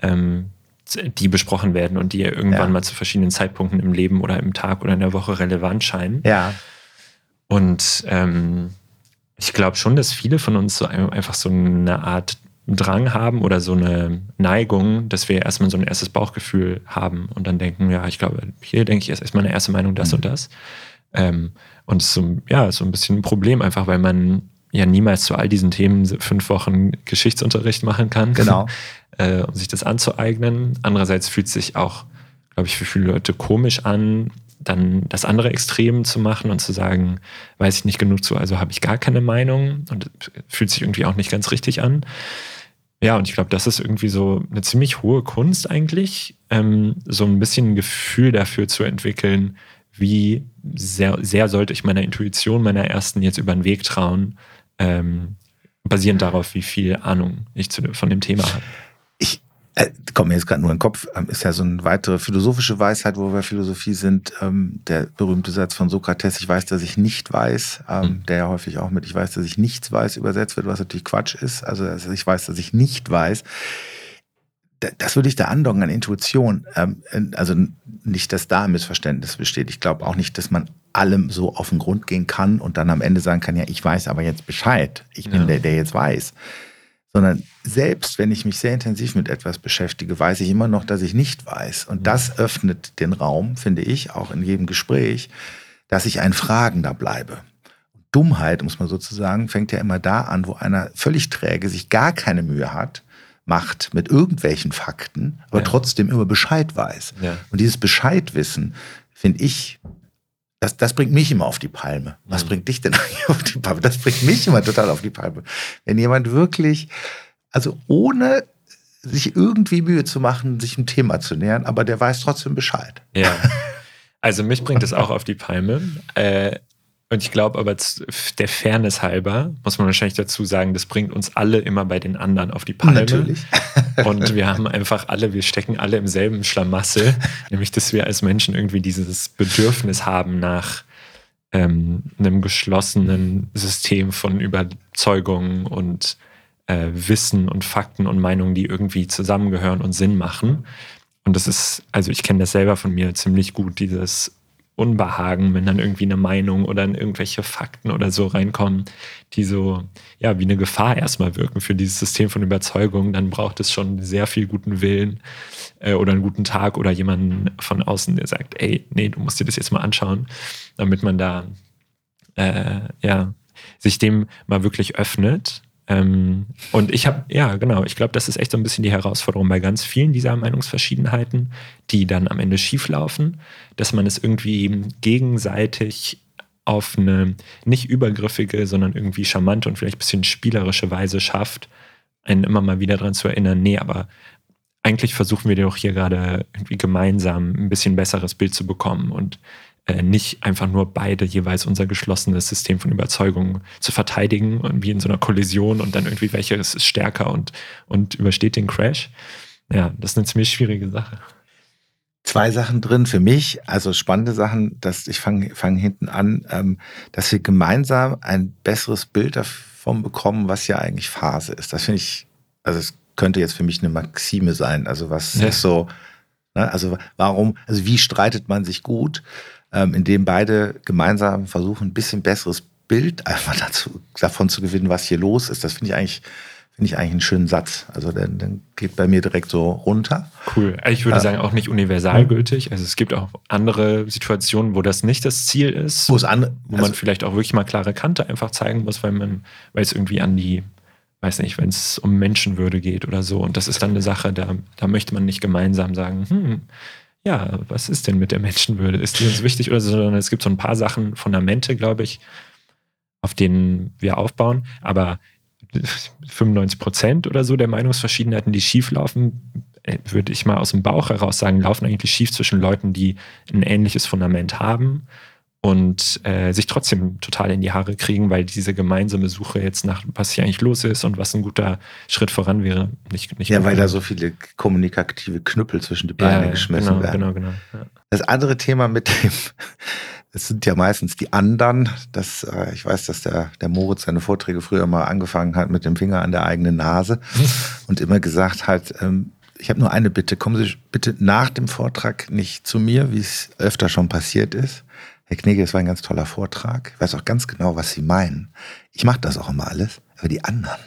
ähm, die besprochen werden und die ja irgendwann ja. mal zu verschiedenen Zeitpunkten im Leben oder im Tag oder in der Woche relevant scheinen. Ja. Und ähm, ich glaube schon, dass viele von uns so einfach so eine Art Drang haben oder so eine Neigung, dass wir erstmal so ein erstes Bauchgefühl haben und dann denken, ja, ich glaube, hier denke ich erst erstmal eine erste Meinung, das mhm. und das. Ähm, und es ist so, ja, so ein bisschen ein Problem, einfach weil man ja niemals zu all diesen Themen fünf Wochen Geschichtsunterricht machen kann. Genau. äh, um sich das anzueignen. Andererseits fühlt es sich auch, glaube ich, für viele Leute komisch an, dann das andere Extrem zu machen und zu sagen, weiß ich nicht genug zu, also habe ich gar keine Meinung und fühlt sich irgendwie auch nicht ganz richtig an. Ja, und ich glaube, das ist irgendwie so eine ziemlich hohe Kunst eigentlich, ähm, so ein bisschen ein Gefühl dafür zu entwickeln, wie sehr, sehr sollte ich meiner Intuition, meiner ersten jetzt über den Weg trauen, ähm, basierend darauf, wie viel Ahnung ich zu, von dem Thema habe. Ich äh, kommt mir jetzt gerade nur in den Kopf, ähm, ist ja so eine weitere philosophische Weisheit, wo wir Philosophie sind. Ähm, der berühmte Satz von Sokrates, ich weiß, dass ich nicht weiß, ähm, mhm. der ja häufig auch mit ich weiß, dass ich nichts weiß übersetzt wird, was natürlich Quatsch ist. Also, also ich weiß, dass ich nicht weiß. Das würde ich da andocken an Intuition. Ähm, also nicht, dass da ein Missverständnis besteht. Ich glaube auch nicht, dass man allem so auf den Grund gehen kann und dann am Ende sagen kann, ja, ich weiß aber jetzt Bescheid. Ich bin ja. der, der jetzt weiß sondern selbst wenn ich mich sehr intensiv mit etwas beschäftige, weiß ich immer noch, dass ich nicht weiß. Und mhm. das öffnet den Raum, finde ich, auch in jedem Gespräch, dass ich ein Fragender bleibe. Dummheit, muss man sozusagen, fängt ja immer da an, wo einer völlig träge sich gar keine Mühe hat, macht mit irgendwelchen Fakten, aber ja. trotzdem immer Bescheid weiß. Ja. Und dieses Bescheidwissen, finde ich, das, das bringt mich immer auf die Palme. Was mhm. bringt dich denn eigentlich auf die Palme? Das bringt mich immer total auf die Palme. Wenn jemand wirklich, also ohne sich irgendwie Mühe zu machen, sich ein Thema zu nähern, aber der weiß trotzdem Bescheid. Ja. Also mich bringt es auch auf die Palme. Äh, und ich glaube aber, der Fairness halber, muss man wahrscheinlich dazu sagen, das bringt uns alle immer bei den anderen auf die Palme. Natürlich. Und wir haben einfach alle, wir stecken alle im selben Schlamassel, nämlich dass wir als Menschen irgendwie dieses Bedürfnis haben nach ähm, einem geschlossenen System von Überzeugungen und äh, Wissen und Fakten und Meinungen, die irgendwie zusammengehören und Sinn machen. Und das ist, also ich kenne das selber von mir ziemlich gut, dieses Unbehagen, wenn dann irgendwie eine Meinung oder irgendwelche Fakten oder so reinkommen, die so, ja, wie eine Gefahr erstmal wirken für dieses System von Überzeugung, dann braucht es schon sehr viel guten Willen äh, oder einen guten Tag oder jemanden von außen, der sagt, ey, nee, du musst dir das jetzt mal anschauen, damit man da, äh, ja, sich dem mal wirklich öffnet ähm, und ich habe, ja, genau, ich glaube, das ist echt so ein bisschen die Herausforderung bei ganz vielen dieser Meinungsverschiedenheiten, die dann am Ende schieflaufen, dass man es irgendwie gegenseitig auf eine nicht übergriffige, sondern irgendwie charmante und vielleicht ein bisschen spielerische Weise schafft, einen immer mal wieder daran zu erinnern, nee, aber eigentlich versuchen wir doch hier gerade irgendwie gemeinsam ein bisschen besseres Bild zu bekommen. Und nicht einfach nur beide jeweils unser geschlossenes System von Überzeugungen zu verteidigen und wie in so einer Kollision und dann irgendwie welches ist stärker und, und übersteht den Crash. Ja, das ist eine ziemlich schwierige Sache. Zwei Sachen drin für mich, also spannende Sachen, dass ich fange fang hinten an, ähm, dass wir gemeinsam ein besseres Bild davon bekommen, was ja eigentlich Phase ist. Das finde ich, also es könnte jetzt für mich eine Maxime sein. Also was ja. ist so, ne, also warum, also wie streitet man sich gut? Ähm, in dem beide gemeinsam versuchen, ein bisschen besseres Bild einfach dazu, davon zu gewinnen, was hier los ist. Das finde ich eigentlich finde ich eigentlich einen schönen Satz. Also dann, dann geht bei mir direkt so runter. Cool. Ich würde äh, sagen, auch nicht universalgültig. Also es gibt auch andere Situationen, wo das nicht das Ziel ist. Wo es wo also, man vielleicht auch wirklich mal klare Kante einfach zeigen muss, weil man, weil es irgendwie an die, weiß nicht, wenn es um Menschenwürde geht oder so. Und das ist dann eine Sache, da, da möchte man nicht gemeinsam sagen, hm, ja, was ist denn mit der Menschenwürde? Ist die uns wichtig oder so? Sondern es gibt so ein paar Sachen, Fundamente, glaube ich, auf denen wir aufbauen. Aber 95 Prozent oder so der Meinungsverschiedenheiten, die schief laufen, äh, würde ich mal aus dem Bauch heraus sagen, laufen eigentlich schief zwischen Leuten, die ein ähnliches Fundament haben und äh, sich trotzdem total in die Haare kriegen, weil diese gemeinsame Suche jetzt nach, was hier eigentlich los ist und was ein guter Schritt voran wäre, nicht, nicht Ja, weil da so viele kommunikative Knüppel zwischen die Beine ja, geschmissen genau, werden. Genau, genau. Ja. Das andere Thema mit dem, es sind ja meistens die anderen. Das, äh, ich weiß, dass der, der Moritz seine Vorträge früher mal angefangen hat mit dem Finger an der eigenen Nase und immer gesagt hat, ähm, ich habe nur eine Bitte, kommen Sie bitte nach dem Vortrag nicht zu mir, wie es öfter schon passiert ist Herr Knege, das war ein ganz toller Vortrag. Ich weiß auch ganz genau, was Sie meinen. Ich mache das auch immer alles, aber die anderen,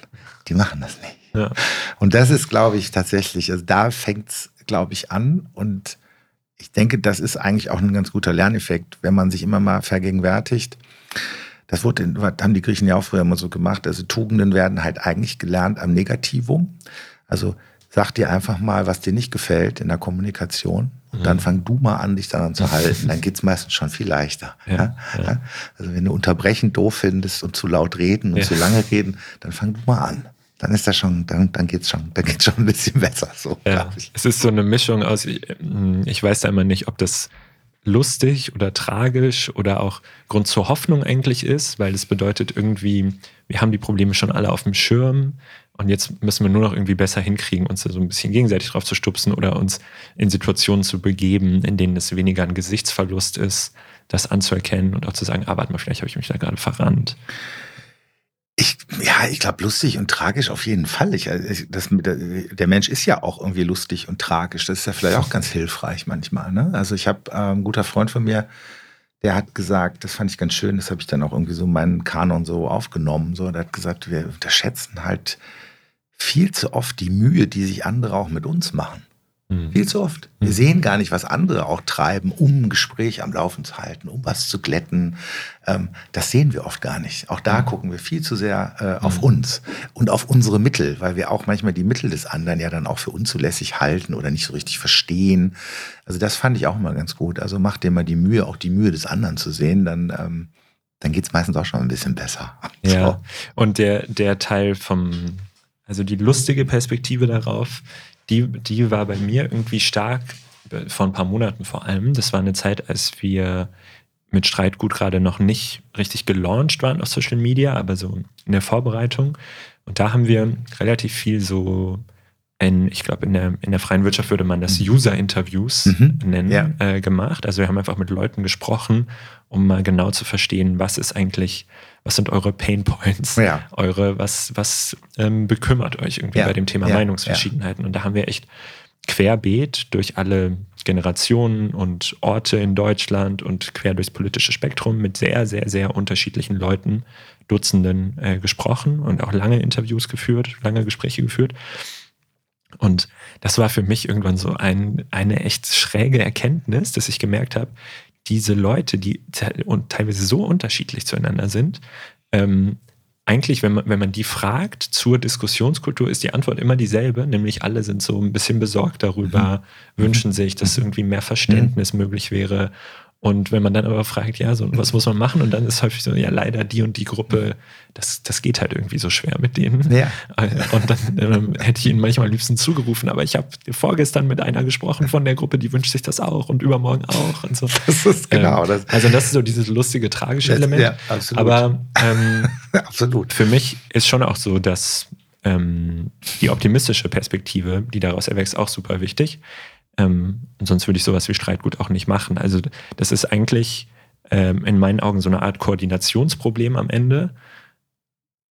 die machen das nicht. Ja. Und das ist, glaube ich, tatsächlich, also da fängt es, glaube ich, an. Und ich denke, das ist eigentlich auch ein ganz guter Lerneffekt, wenn man sich immer mal vergegenwärtigt. Das wurde, haben die Griechen ja auch früher immer so gemacht. Also Tugenden werden halt eigentlich gelernt am Negativum. Also sag dir einfach mal, was dir nicht gefällt in der Kommunikation. Und dann fang du mal an, dich daran zu halten. Dann geht's meistens schon viel leichter. Ja, ja? Also wenn du unterbrechen doof findest und zu laut reden und ja. zu lange reden, dann fang du mal an. Dann ist das schon, dann, dann geht's schon, dann geht's schon ein bisschen besser. So, ja. Es ist so eine Mischung aus, ich, ich weiß da immer nicht, ob das lustig oder tragisch oder auch Grund zur Hoffnung eigentlich ist, weil es bedeutet irgendwie, wir haben die Probleme schon alle auf dem Schirm und jetzt müssen wir nur noch irgendwie besser hinkriegen, uns da so ein bisschen gegenseitig drauf zu stupsen oder uns in Situationen zu begeben, in denen es weniger ein Gesichtsverlust ist, das anzuerkennen und auch zu sagen, ah, warte mal, vielleicht habe ich mich da gerade verrannt. Ich, ja, ich glaube, lustig und tragisch auf jeden Fall. Ich, äh, das, der Mensch ist ja auch irgendwie lustig und tragisch. Das ist ja vielleicht auch ganz hilfreich manchmal. Ne? Also ich habe äh, ein guter Freund von mir, der hat gesagt, das fand ich ganz schön, das habe ich dann auch irgendwie so meinen Kanon so aufgenommen. So, der hat gesagt, wir unterschätzen halt viel zu oft die Mühe, die sich andere auch mit uns machen. Mhm. Viel zu oft. Wir mhm. sehen gar nicht, was andere auch treiben, um ein Gespräch am Laufen zu halten, um was zu glätten. Ähm, das sehen wir oft gar nicht. Auch da mhm. gucken wir viel zu sehr äh, auf mhm. uns und auf unsere Mittel, weil wir auch manchmal die Mittel des anderen ja dann auch für unzulässig halten oder nicht so richtig verstehen. Also das fand ich auch immer ganz gut. Also mach dir mal die Mühe, auch die Mühe des anderen zu sehen, dann ähm, dann geht es meistens auch schon ein bisschen besser. Ja. So. Und der, der Teil vom, also die lustige Perspektive darauf, die, die war bei mir irgendwie stark, vor ein paar Monaten vor allem. Das war eine Zeit, als wir mit Streitgut gerade noch nicht richtig gelauncht waren auf Social Media, aber so in der Vorbereitung. Und da haben wir relativ viel so in, ich glaube, in der, in der freien Wirtschaft würde man das mhm. User-Interviews mhm. nennen, ja. äh, gemacht. Also wir haben einfach mit Leuten gesprochen, um mal genau zu verstehen, was ist eigentlich, was sind eure Pain Points, ja. eure, was, was ähm, bekümmert euch irgendwie ja. bei dem Thema Meinungsverschiedenheiten. Und da haben wir echt querbeet durch alle Generationen und Orte in Deutschland und quer durchs politische Spektrum mit sehr, sehr, sehr unterschiedlichen Leuten, Dutzenden äh, gesprochen und auch lange Interviews geführt, lange Gespräche geführt. Und das war für mich irgendwann so ein, eine echt schräge Erkenntnis, dass ich gemerkt habe, diese Leute, die teilweise so unterschiedlich zueinander sind, ähm, eigentlich, wenn man, wenn man die fragt zur Diskussionskultur, ist die Antwort immer dieselbe, nämlich alle sind so ein bisschen besorgt darüber, mhm. wünschen sich, dass mhm. irgendwie mehr Verständnis mhm. möglich wäre und wenn man dann aber fragt, ja, so, was muss man machen? Und dann ist häufig so, ja, leider die und die Gruppe, das, das geht halt irgendwie so schwer mit denen. Ja. Und dann ähm, hätte ich ihnen manchmal am liebsten zugerufen, aber ich habe vorgestern mit einer gesprochen von der Gruppe, die wünscht sich das auch und übermorgen auch und so. Das ist genau ähm, das. Also das ist so dieses lustige, tragische das, Element. Ja, absolut. Aber ähm, absolut. für mich ist schon auch so, dass ähm, die optimistische Perspektive, die daraus erwächst, auch super wichtig. Ähm, sonst würde ich sowas wie Streitgut auch nicht machen. Also das ist eigentlich ähm, in meinen Augen so eine Art Koordinationsproblem am Ende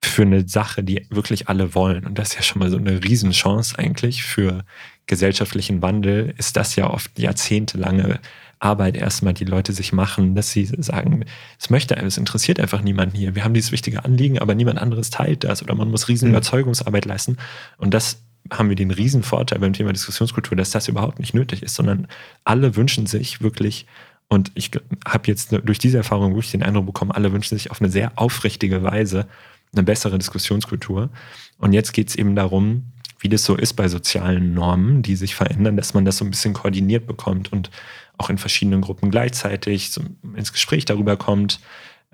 für eine Sache, die wirklich alle wollen. Und das ist ja schon mal so eine Riesenchance eigentlich für gesellschaftlichen Wandel, ist das ja oft jahrzehntelange Arbeit erstmal die Leute sich machen, dass sie sagen, es möchte, es interessiert einfach niemanden hier. Wir haben dieses wichtige Anliegen, aber niemand anderes teilt das oder man muss riesen mhm. Überzeugungsarbeit leisten. Und das haben wir den riesen Vorteil beim Thema Diskussionskultur, dass das überhaupt nicht nötig ist, sondern alle wünschen sich wirklich, und ich habe jetzt durch diese Erfahrung wirklich den Eindruck bekommen, alle wünschen sich auf eine sehr aufrichtige Weise eine bessere Diskussionskultur. Und jetzt geht es eben darum, wie das so ist bei sozialen Normen, die sich verändern, dass man das so ein bisschen koordiniert bekommt und auch in verschiedenen Gruppen gleichzeitig ins Gespräch darüber kommt,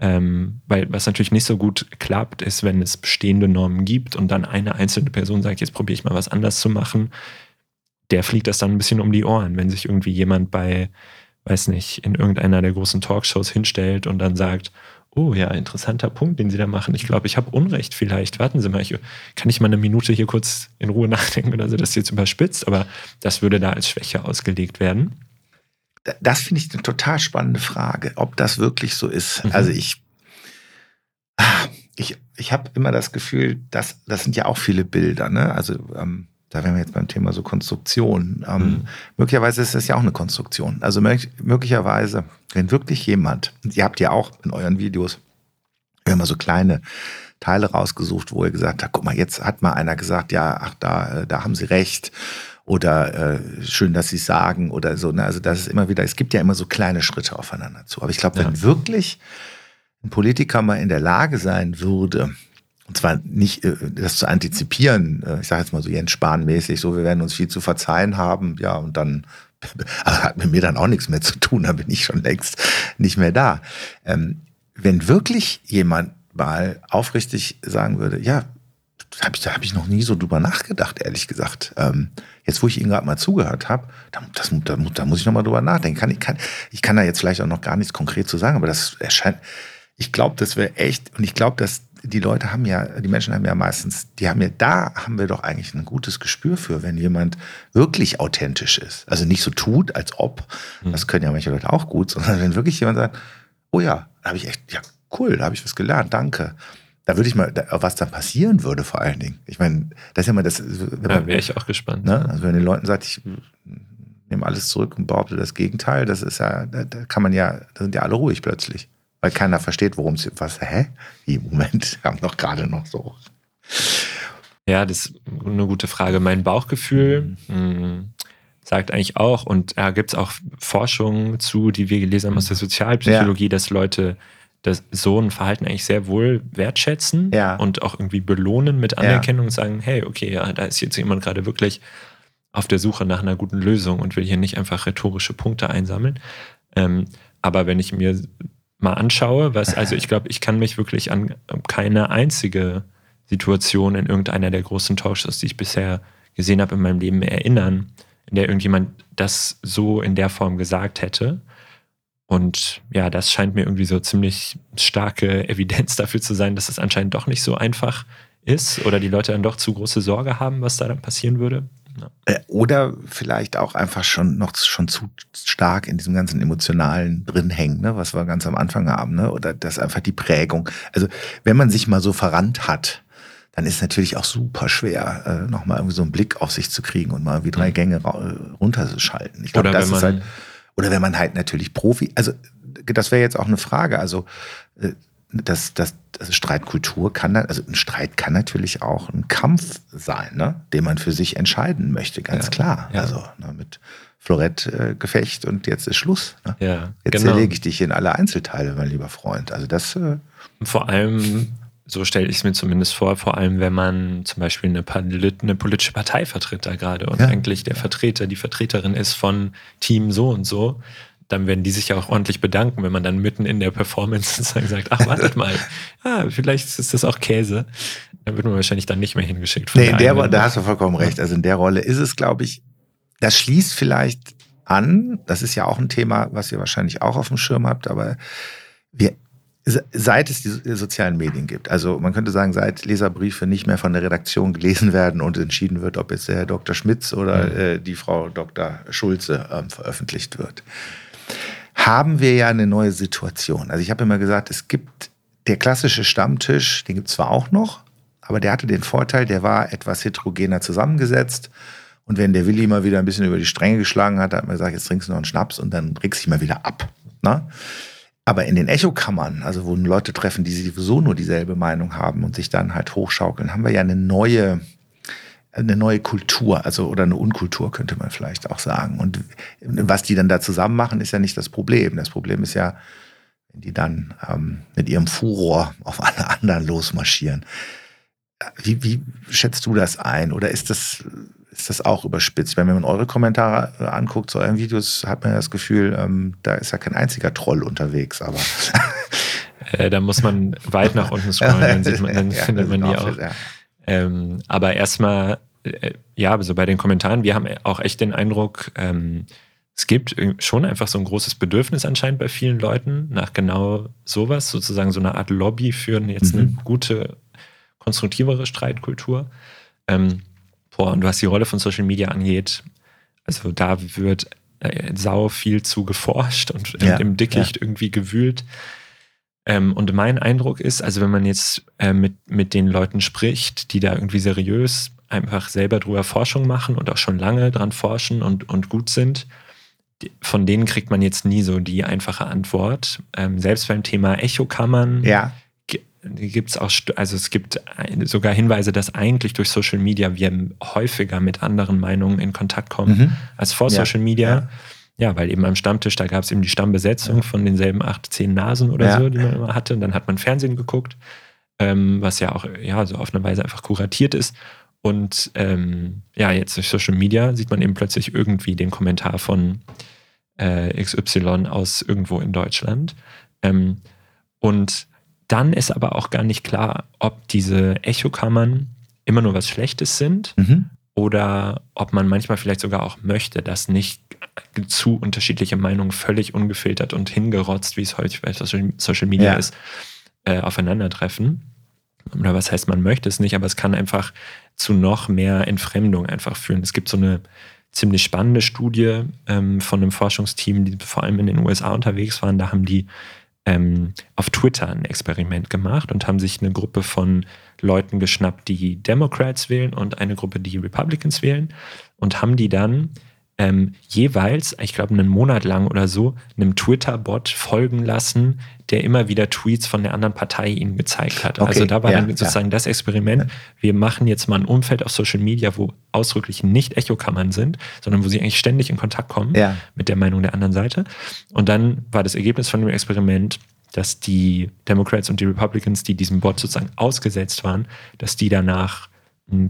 ähm, weil was natürlich nicht so gut klappt, ist, wenn es bestehende Normen gibt und dann eine einzelne Person sagt, jetzt probiere ich mal was anders zu machen, der fliegt das dann ein bisschen um die Ohren, wenn sich irgendwie jemand bei, weiß nicht, in irgendeiner der großen Talkshows hinstellt und dann sagt, oh ja, interessanter Punkt, den Sie da machen. Ich glaube, ich habe Unrecht vielleicht. Warten Sie mal, ich, kann ich mal eine Minute hier kurz in Ruhe nachdenken oder so, das jetzt überspitzt, aber das würde da als Schwäche ausgelegt werden. Das finde ich eine total spannende Frage, ob das wirklich so ist. Mhm. Also ich, ah, ich, ich habe immer das Gefühl, dass das sind ja auch viele Bilder. Ne? Also ähm, da wären wir jetzt beim Thema so Konstruktion. Ähm, mhm. Möglicherweise ist das ja auch eine Konstruktion. Also möglicherweise, wenn wirklich jemand, ihr habt ja auch in euren Videos immer so kleine Teile rausgesucht, wo ihr gesagt habt, guck mal, jetzt hat mal einer gesagt, ja, ach, da, äh, da haben sie recht oder äh, schön, dass sie es sagen oder so. Ne? Also das ist immer wieder, es gibt ja immer so kleine Schritte aufeinander zu. Aber ich glaube, wenn ja. wirklich ein Politiker mal in der Lage sein würde, und zwar nicht äh, das zu antizipieren, äh, ich sage jetzt mal so Jens Spahn-mäßig, so wir werden uns viel zu verzeihen haben, ja, und dann aber hat mit mir dann auch nichts mehr zu tun, da bin ich schon längst nicht mehr da. Ähm, wenn wirklich jemand mal aufrichtig sagen würde, ja, habe ich, hab ich noch nie so drüber nachgedacht, ehrlich gesagt. Ähm, jetzt, wo ich Ihnen gerade mal zugehört habe, da, da, da, muss ich noch mal drüber nachdenken. Kann, ich, kann, ich kann da jetzt vielleicht auch noch gar nichts konkret zu sagen, aber das erscheint, ich glaube, das wäre echt, und ich glaube, dass die Leute haben ja, die Menschen haben ja meistens, die haben ja, da haben wir doch eigentlich ein gutes Gespür für, wenn jemand wirklich authentisch ist. Also nicht so tut, als ob, mhm. das können ja manche Leute auch gut, sondern wenn wirklich jemand sagt, oh ja, da habe ich echt, ja, cool, da habe ich was gelernt, danke. Da würde ich mal, was dann passieren würde vor allen Dingen. Ich meine, das ist ja mal das. Da wäre ich auch gespannt. Ne? Also wenn den Leuten sagt, ich nehme alles zurück und behaupte das Gegenteil, das ist ja, da, da kann man ja, da sind ja alle ruhig plötzlich weil keiner versteht, worum es was. Hä? Im Moment wir haben doch gerade noch so. Ja, das ist eine gute Frage. Mein Bauchgefühl mh, sagt eigentlich auch, und da gibt es auch Forschungen zu, die wir gelesen haben aus der mhm. Sozialpsychologie, ja. dass Leute das, so ein Verhalten eigentlich sehr wohl wertschätzen ja. und auch irgendwie belohnen mit Anerkennung ja. und sagen, hey, okay, ja, da ist jetzt jemand gerade wirklich auf der Suche nach einer guten Lösung und will hier nicht einfach rhetorische Punkte einsammeln. Ähm, aber wenn ich mir mal anschaue, was, also ich glaube, ich kann mich wirklich an keine einzige Situation in irgendeiner der großen Talkshows, die ich bisher gesehen habe in meinem Leben, erinnern, in der irgendjemand das so in der Form gesagt hätte. Und ja, das scheint mir irgendwie so ziemlich starke Evidenz dafür zu sein, dass es anscheinend doch nicht so einfach ist oder die Leute dann doch zu große Sorge haben, was da dann passieren würde. Ja. Äh, oder vielleicht auch einfach schon noch schon zu stark in diesem ganzen Emotionalen drin hängen, ne, was wir ganz am Anfang haben, ne? Oder das einfach die Prägung. Also wenn man sich mal so verrannt hat, dann ist es natürlich auch super schwer, äh, nochmal irgendwie so einen Blick auf sich zu kriegen und mal wie drei mhm. Gänge runterzuschalten. Ich glaube, das ist halt, oder wenn man halt natürlich Profi, also das wäre jetzt auch eine Frage, also äh, das, das, also Streitkultur kann dann, also ein Streit kann natürlich auch ein Kampf sein, ne, den man für sich entscheiden möchte, ganz ja, klar. Ja. Also ne, mit Florettgefecht äh, und jetzt ist Schluss. Ne? Ja, jetzt genau. zerlege ich dich in alle Einzelteile, mein lieber Freund. Also das. Äh, vor allem, so stelle ich es mir zumindest vor, vor allem wenn man zum Beispiel eine, eine politische Partei vertritt da gerade und ja. eigentlich der Vertreter, die Vertreterin ist von Team so und so dann werden die sich ja auch ordentlich bedanken, wenn man dann mitten in der Performance sozusagen sagt, ach, wartet mal, ah, vielleicht ist das auch Käse. Dann wird man wahrscheinlich dann nicht mehr hingeschickt. nee, in der, Rolle, da hast du vollkommen recht. Also in der Rolle ist es, glaube ich, das schließt vielleicht an. Das ist ja auch ein Thema, was ihr wahrscheinlich auch auf dem Schirm habt, aber wir, seit es die sozialen Medien gibt, also man könnte sagen, seit Leserbriefe nicht mehr von der Redaktion gelesen werden und entschieden wird, ob jetzt der Herr Dr. Schmitz oder mhm. äh, die Frau Dr. Schulze ähm, veröffentlicht wird haben wir ja eine neue Situation. Also ich habe immer gesagt, es gibt der klassische Stammtisch, den gibt es zwar auch noch, aber der hatte den Vorteil, der war etwas heterogener zusammengesetzt. Und wenn der Willi mal wieder ein bisschen über die Stränge geschlagen hat, hat man gesagt, jetzt trinkst du noch einen Schnaps und dann regst du dich mal wieder ab. Na? Aber in den Echokammern, also wo Leute treffen, die sowieso nur dieselbe Meinung haben und sich dann halt hochschaukeln, haben wir ja eine neue eine neue Kultur, also oder eine Unkultur könnte man vielleicht auch sagen. Und was die dann da zusammen machen, ist ja nicht das Problem. Das Problem ist ja, wenn die dann ähm, mit ihrem Furor auf alle anderen losmarschieren. Wie, wie schätzt du das ein? Oder ist das, ist das auch überspitzt? Wenn man eure Kommentare anguckt zu euren Videos, hat man das Gefühl, ähm, da ist ja kein einziger Troll unterwegs, aber. äh, da muss man weit nach unten scrollen, dann, sieht man, dann ja, findet man die auch. Ja. Ähm, aber erstmal, äh, ja, so bei den Kommentaren, wir haben auch echt den Eindruck, ähm, es gibt schon einfach so ein großes Bedürfnis anscheinend bei vielen Leuten nach genau sowas, sozusagen so eine Art Lobby für jetzt mhm. eine gute, konstruktivere Streitkultur. Ähm, boah, und was die Rolle von Social Media angeht, also da wird äh, sau viel zu geforscht und ja, im Dickicht ja. irgendwie gewühlt. Ähm, und mein Eindruck ist, also wenn man jetzt äh, mit, mit den Leuten spricht, die da irgendwie seriös einfach selber drüber Forschung machen und auch schon lange dran forschen und, und gut sind, von denen kriegt man jetzt nie so die einfache Antwort. Ähm, selbst beim Thema Echokammern ja. Gibt es auch, also es gibt sogar Hinweise, dass eigentlich durch Social Media wir häufiger mit anderen Meinungen in Kontakt kommen mhm. als vor ja. Social Media. Ja. Ja, weil eben am Stammtisch, da gab es eben die Stammbesetzung ja. von denselben acht, zehn Nasen oder so, die man immer hatte. Und dann hat man Fernsehen geguckt, ähm, was ja auch ja, so auf eine Weise einfach kuratiert ist. Und ähm, ja, jetzt durch Social Media sieht man eben plötzlich irgendwie den Kommentar von äh, XY aus irgendwo in Deutschland. Ähm, und dann ist aber auch gar nicht klar, ob diese Echokammern immer nur was Schlechtes sind mhm. oder ob man manchmal vielleicht sogar auch möchte, dass nicht zu unterschiedliche Meinungen völlig ungefiltert und hingerotzt, wie es heute bei Social Media ja. ist, äh, aufeinandertreffen. Oder was heißt, man möchte es nicht, aber es kann einfach zu noch mehr Entfremdung einfach führen. Es gibt so eine ziemlich spannende Studie ähm, von einem Forschungsteam, die vor allem in den USA unterwegs waren. Da haben die ähm, auf Twitter ein Experiment gemacht und haben sich eine Gruppe von Leuten geschnappt, die Democrats wählen und eine Gruppe, die Republicans wählen und haben die dann ähm, jeweils, ich glaube, einen Monat lang oder so, einem Twitter-Bot folgen lassen, der immer wieder Tweets von der anderen Partei ihnen gezeigt hat. Okay, also da war ja, dann sozusagen ja. das Experiment, wir machen jetzt mal ein Umfeld auf Social Media, wo ausdrücklich nicht Echokammern sind, sondern wo sie eigentlich ständig in Kontakt kommen ja. mit der Meinung der anderen Seite. Und dann war das Ergebnis von dem Experiment, dass die Democrats und die Republicans, die diesem Bot sozusagen ausgesetzt waren, dass die danach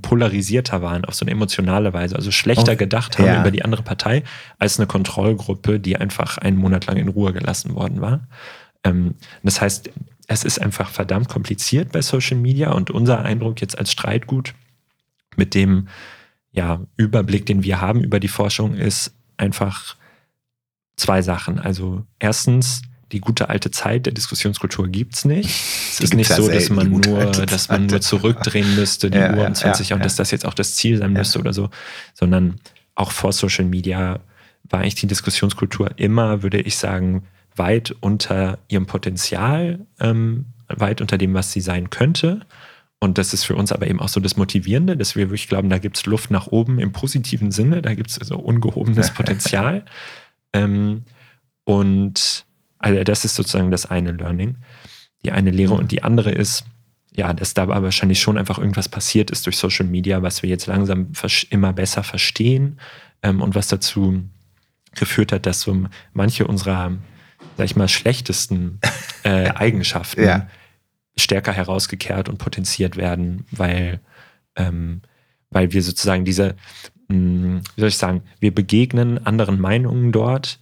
polarisierter waren auf so eine emotionale Weise, also schlechter oh, gedacht haben ja. über die andere Partei als eine Kontrollgruppe, die einfach einen Monat lang in Ruhe gelassen worden war. Ähm, das heißt, es ist einfach verdammt kompliziert bei Social Media und unser Eindruck jetzt als Streitgut mit dem ja, Überblick, den wir haben über die Forschung, ist einfach zwei Sachen. Also erstens, die gute alte Zeit der Diskussionskultur gibt es nicht. Es ist nicht so, dass man nur, dass man nur zurückdrehen müsste, die ja, Uhr um 20 ja, ja, und dass das jetzt auch das Ziel sein müsste oder so, sondern auch vor Social Media war eigentlich die Diskussionskultur immer, würde ich sagen, weit unter ihrem Potenzial, ähm, weit unter dem, was sie sein könnte. Und das ist für uns aber eben auch so das Motivierende, dass wir wirklich glauben, da gibt es Luft nach oben im positiven Sinne, da gibt es also ungehobenes Potenzial. ähm, und also das ist sozusagen das eine Learning, die eine Lehre. Und die andere ist, ja, dass da aber wahrscheinlich schon einfach irgendwas passiert ist durch Social Media, was wir jetzt langsam immer besser verstehen ähm, und was dazu geführt hat, dass so manche unserer, sag ich mal, schlechtesten äh, Eigenschaften ja. stärker herausgekehrt und potenziert werden, weil, ähm, weil wir sozusagen diese, mh, wie soll ich sagen, wir begegnen anderen Meinungen dort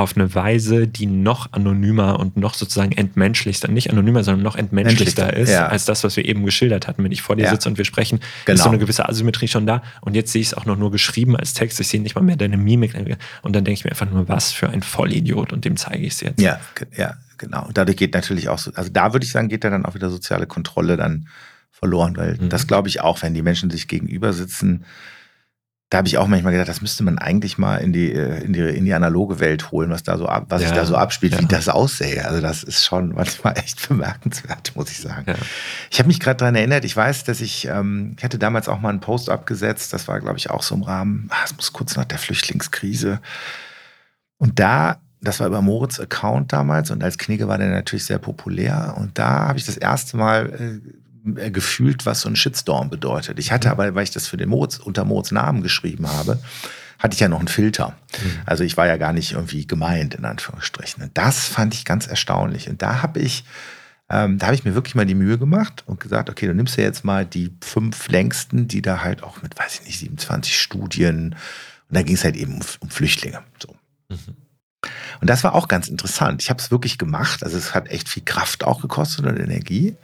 auf eine Weise, die noch anonymer und noch sozusagen entmenschlichster, nicht anonymer, sondern noch entmenschlichter ist, ja. als das, was wir eben geschildert hatten. Wenn ich vor dir ja. sitze und wir sprechen, genau. ist so eine gewisse Asymmetrie schon da. Und jetzt sehe ich es auch noch nur geschrieben als Text. Ich sehe nicht mal mehr deine Mimik. Und dann denke ich mir einfach nur, was für ein Vollidiot. Und dem zeige ich es jetzt. Ja, ja, genau. Und dadurch geht natürlich auch so, also da würde ich sagen, geht da dann auch wieder soziale Kontrolle dann verloren, weil mhm. das glaube ich auch, wenn die Menschen sich gegenüber sitzen, da habe ich auch manchmal gedacht, das müsste man eigentlich mal in die, äh, in die, in die analoge Welt holen, was da so ab, was ja, sich da so abspielt, ja. wie das aussähe. Also das ist schon manchmal echt bemerkenswert, muss ich sagen. Ja. Ich habe mich gerade daran erinnert, ich weiß, dass ich, ähm, ich hatte damals auch mal einen Post abgesetzt, das war, glaube ich, auch so im Rahmen, ah, es muss kurz nach der Flüchtlingskrise. Und da, das war über Moritz Account damals und als Knigge war der natürlich sehr populär. Und da habe ich das erste Mal äh, gefühlt, was so ein Shitstorm bedeutet. Ich hatte mhm. aber, weil ich das für den Moritz, unter Moritz Namen geschrieben habe, hatte ich ja noch einen Filter. Mhm. Also ich war ja gar nicht irgendwie gemeint, in Anführungsstrichen. Und das fand ich ganz erstaunlich. Und da habe ich, ähm, da habe ich mir wirklich mal die Mühe gemacht und gesagt, okay, du nimmst ja jetzt mal die fünf längsten, die da halt auch mit, weiß ich nicht, 27 Studien. Und da ging es halt eben um, um Flüchtlinge. So. Mhm. Und das war auch ganz interessant. Ich habe es wirklich gemacht. Also es hat echt viel Kraft auch gekostet und Energie.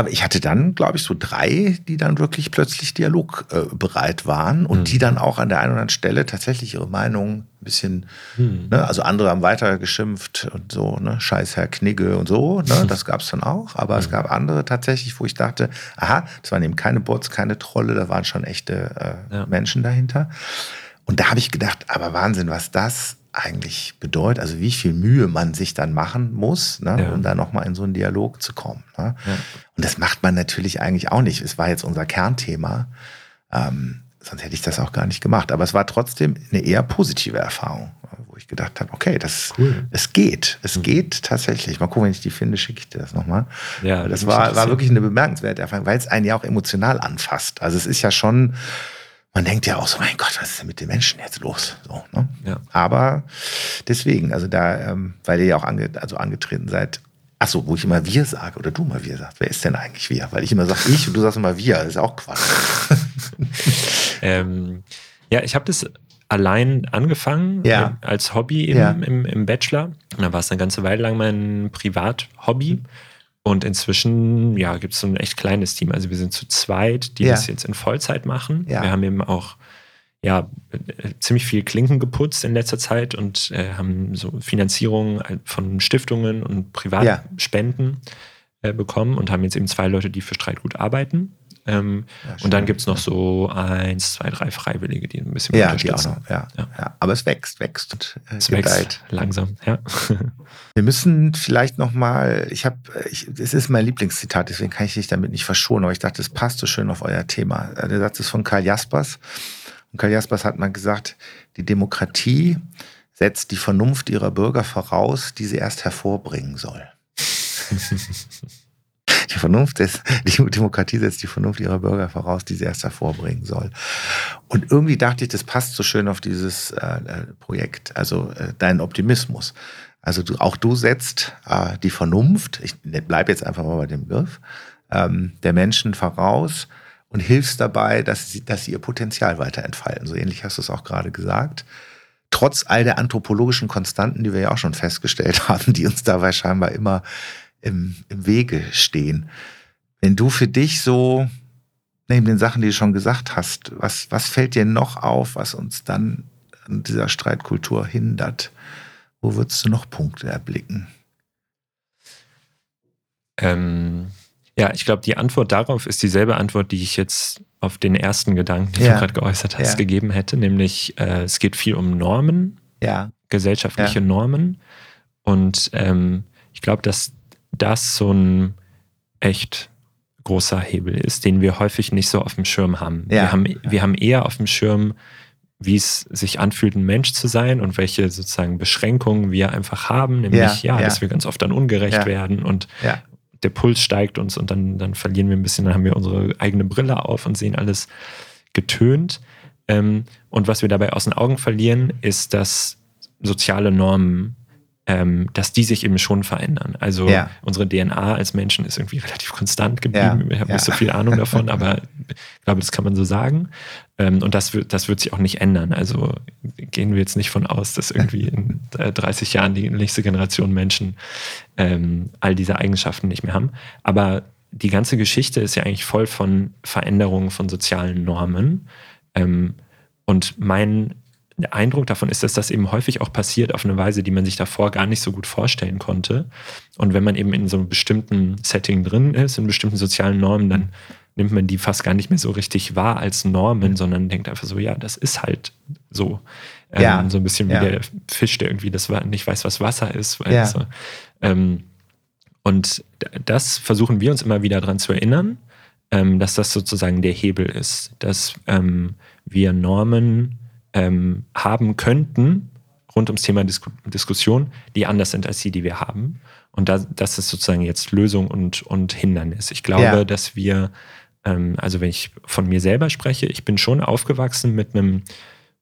Aber ich hatte dann, glaube ich, so drei, die dann wirklich plötzlich dialogbereit äh, waren und mhm. die dann auch an der einen oder anderen Stelle tatsächlich ihre Meinung ein bisschen, mhm. ne, also andere haben weiter geschimpft und so, ne, scheiß Herr Knigge und so, ne, das gab es dann auch. Aber mhm. es gab andere tatsächlich, wo ich dachte, aha, das waren eben keine Bots, keine Trolle, da waren schon echte äh, ja. Menschen dahinter. Und da habe ich gedacht, aber Wahnsinn, was das eigentlich bedeutet, also wie viel Mühe man sich dann machen muss, ne, ja. um da nochmal in so einen Dialog zu kommen. Ne? Ja. Und das macht man natürlich eigentlich auch nicht. Es war jetzt unser Kernthema. Ähm, sonst hätte ich das auch gar nicht gemacht. Aber es war trotzdem eine eher positive Erfahrung, wo ich gedacht habe, okay, das, cool. es geht. Es mhm. geht tatsächlich. Mal gucken, wenn ich die finde, schicke ich dir das nochmal. Ja, das war, war wirklich eine bemerkenswerte Erfahrung, weil es einen ja auch emotional anfasst. Also es ist ja schon, man denkt ja auch so, mein Gott, was ist denn mit den Menschen jetzt los? So, ne? ja. Aber deswegen, also da, ähm, weil ihr ja auch ange, also angetreten seid, Ach so, wo ich immer wir sage oder du mal wir sagst. Wer ist denn eigentlich wir? Weil ich immer sage ich und du sagst immer wir. Das ist auch Quatsch. ähm, ja, ich habe das allein angefangen ja. äh, als Hobby im, ja. im, im, Bachelor. Da war es eine ganze Weile lang mein Privathobby. Und inzwischen, ja, gibt es so ein echt kleines Team. Also wir sind zu zweit, die ja. das jetzt in Vollzeit machen. Wir haben eben auch ja, ziemlich viel Klinken geputzt in letzter Zeit und äh, haben so Finanzierung von Stiftungen und Privatspenden ja. äh, bekommen und haben jetzt eben zwei Leute, die für Streitgut arbeiten. Ähm, ja, und dann gibt es noch so eins, zwei, drei Freiwillige, die ein bisschen ja, unterstützen. Die auch noch, ja, ja. ja. Aber es wächst, wächst und äh, es wächst langsam, ja. Wir müssen vielleicht noch mal, ich habe, es ist mein Lieblingszitat, deswegen kann ich dich damit nicht verschonen, aber ich dachte, es passt so schön auf euer Thema. Der Satz ist von Karl Jaspers. Und Karl Jaspers hat mal gesagt, die Demokratie setzt die Vernunft ihrer Bürger voraus, die sie erst hervorbringen soll. die Vernunft ist, die Demokratie setzt die Vernunft ihrer Bürger voraus, die sie erst hervorbringen soll. Und irgendwie dachte ich, das passt so schön auf dieses äh, äh Projekt, also äh, dein Optimismus. Also du, auch du setzt äh, die Vernunft, ich bleibe jetzt einfach mal bei dem Begriff, ähm, der Menschen voraus, und hilfst dabei, dass sie, dass sie ihr Potenzial weiter entfalten. So ähnlich hast du es auch gerade gesagt. Trotz all der anthropologischen Konstanten, die wir ja auch schon festgestellt haben, die uns dabei scheinbar immer im, im Wege stehen. Wenn du für dich so, neben den Sachen, die du schon gesagt hast, was, was fällt dir noch auf, was uns dann an dieser Streitkultur hindert? Wo würdest du noch Punkte erblicken? Ähm, ja, ich glaube, die Antwort darauf ist dieselbe Antwort, die ich jetzt auf den ersten Gedanken, den ja. du gerade geäußert hast, ja. gegeben hätte, nämlich äh, es geht viel um Normen, ja. gesellschaftliche Normen. Und ähm, ich glaube, dass das so ein echt großer Hebel ist, den wir häufig nicht so auf dem Schirm haben. Wir, haben wir haben eher auf dem Schirm, wie es sich anfühlt, ein Mensch zu sein und welche sozusagen Beschränkungen wir einfach haben, nämlich ja, ja dass wir ganz oft dann ungerecht werden und der Puls steigt uns und dann, dann verlieren wir ein bisschen, dann haben wir unsere eigene Brille auf und sehen alles getönt. Ähm, und was wir dabei aus den Augen verlieren, ist, dass soziale Normen, ähm, dass die sich eben schon verändern. Also ja. unsere DNA als Menschen ist irgendwie relativ konstant geblieben. Ja. Ich habe ja. nicht so viel Ahnung davon, aber ich glaube, das kann man so sagen. Ähm, und das wird, das wird sich auch nicht ändern. Also gehen wir jetzt nicht von aus, dass irgendwie in 30 Jahren die nächste Generation Menschen ähm, all diese Eigenschaften nicht mehr haben. Aber die ganze Geschichte ist ja eigentlich voll von Veränderungen von sozialen Normen. Ähm, und mein Eindruck davon ist, dass das eben häufig auch passiert auf eine Weise, die man sich davor gar nicht so gut vorstellen konnte. Und wenn man eben in so einem bestimmten Setting drin ist, in bestimmten sozialen Normen, dann nimmt man die fast gar nicht mehr so richtig wahr als Normen, sondern denkt einfach so, ja, das ist halt so. Ähm, ja. So ein bisschen wie ja. der Fisch, der irgendwie das nicht weiß, was Wasser ist. Ja. So. Ähm, und das versuchen wir uns immer wieder daran zu erinnern, ähm, dass das sozusagen der Hebel ist, dass ähm, wir Normen ähm, haben könnten rund ums Thema Disku Diskussion, die anders sind als die, die wir haben. Und da, das ist sozusagen jetzt Lösung und, und Hindernis. Ich glaube, ja. dass wir, ähm, also wenn ich von mir selber spreche, ich bin schon aufgewachsen mit einem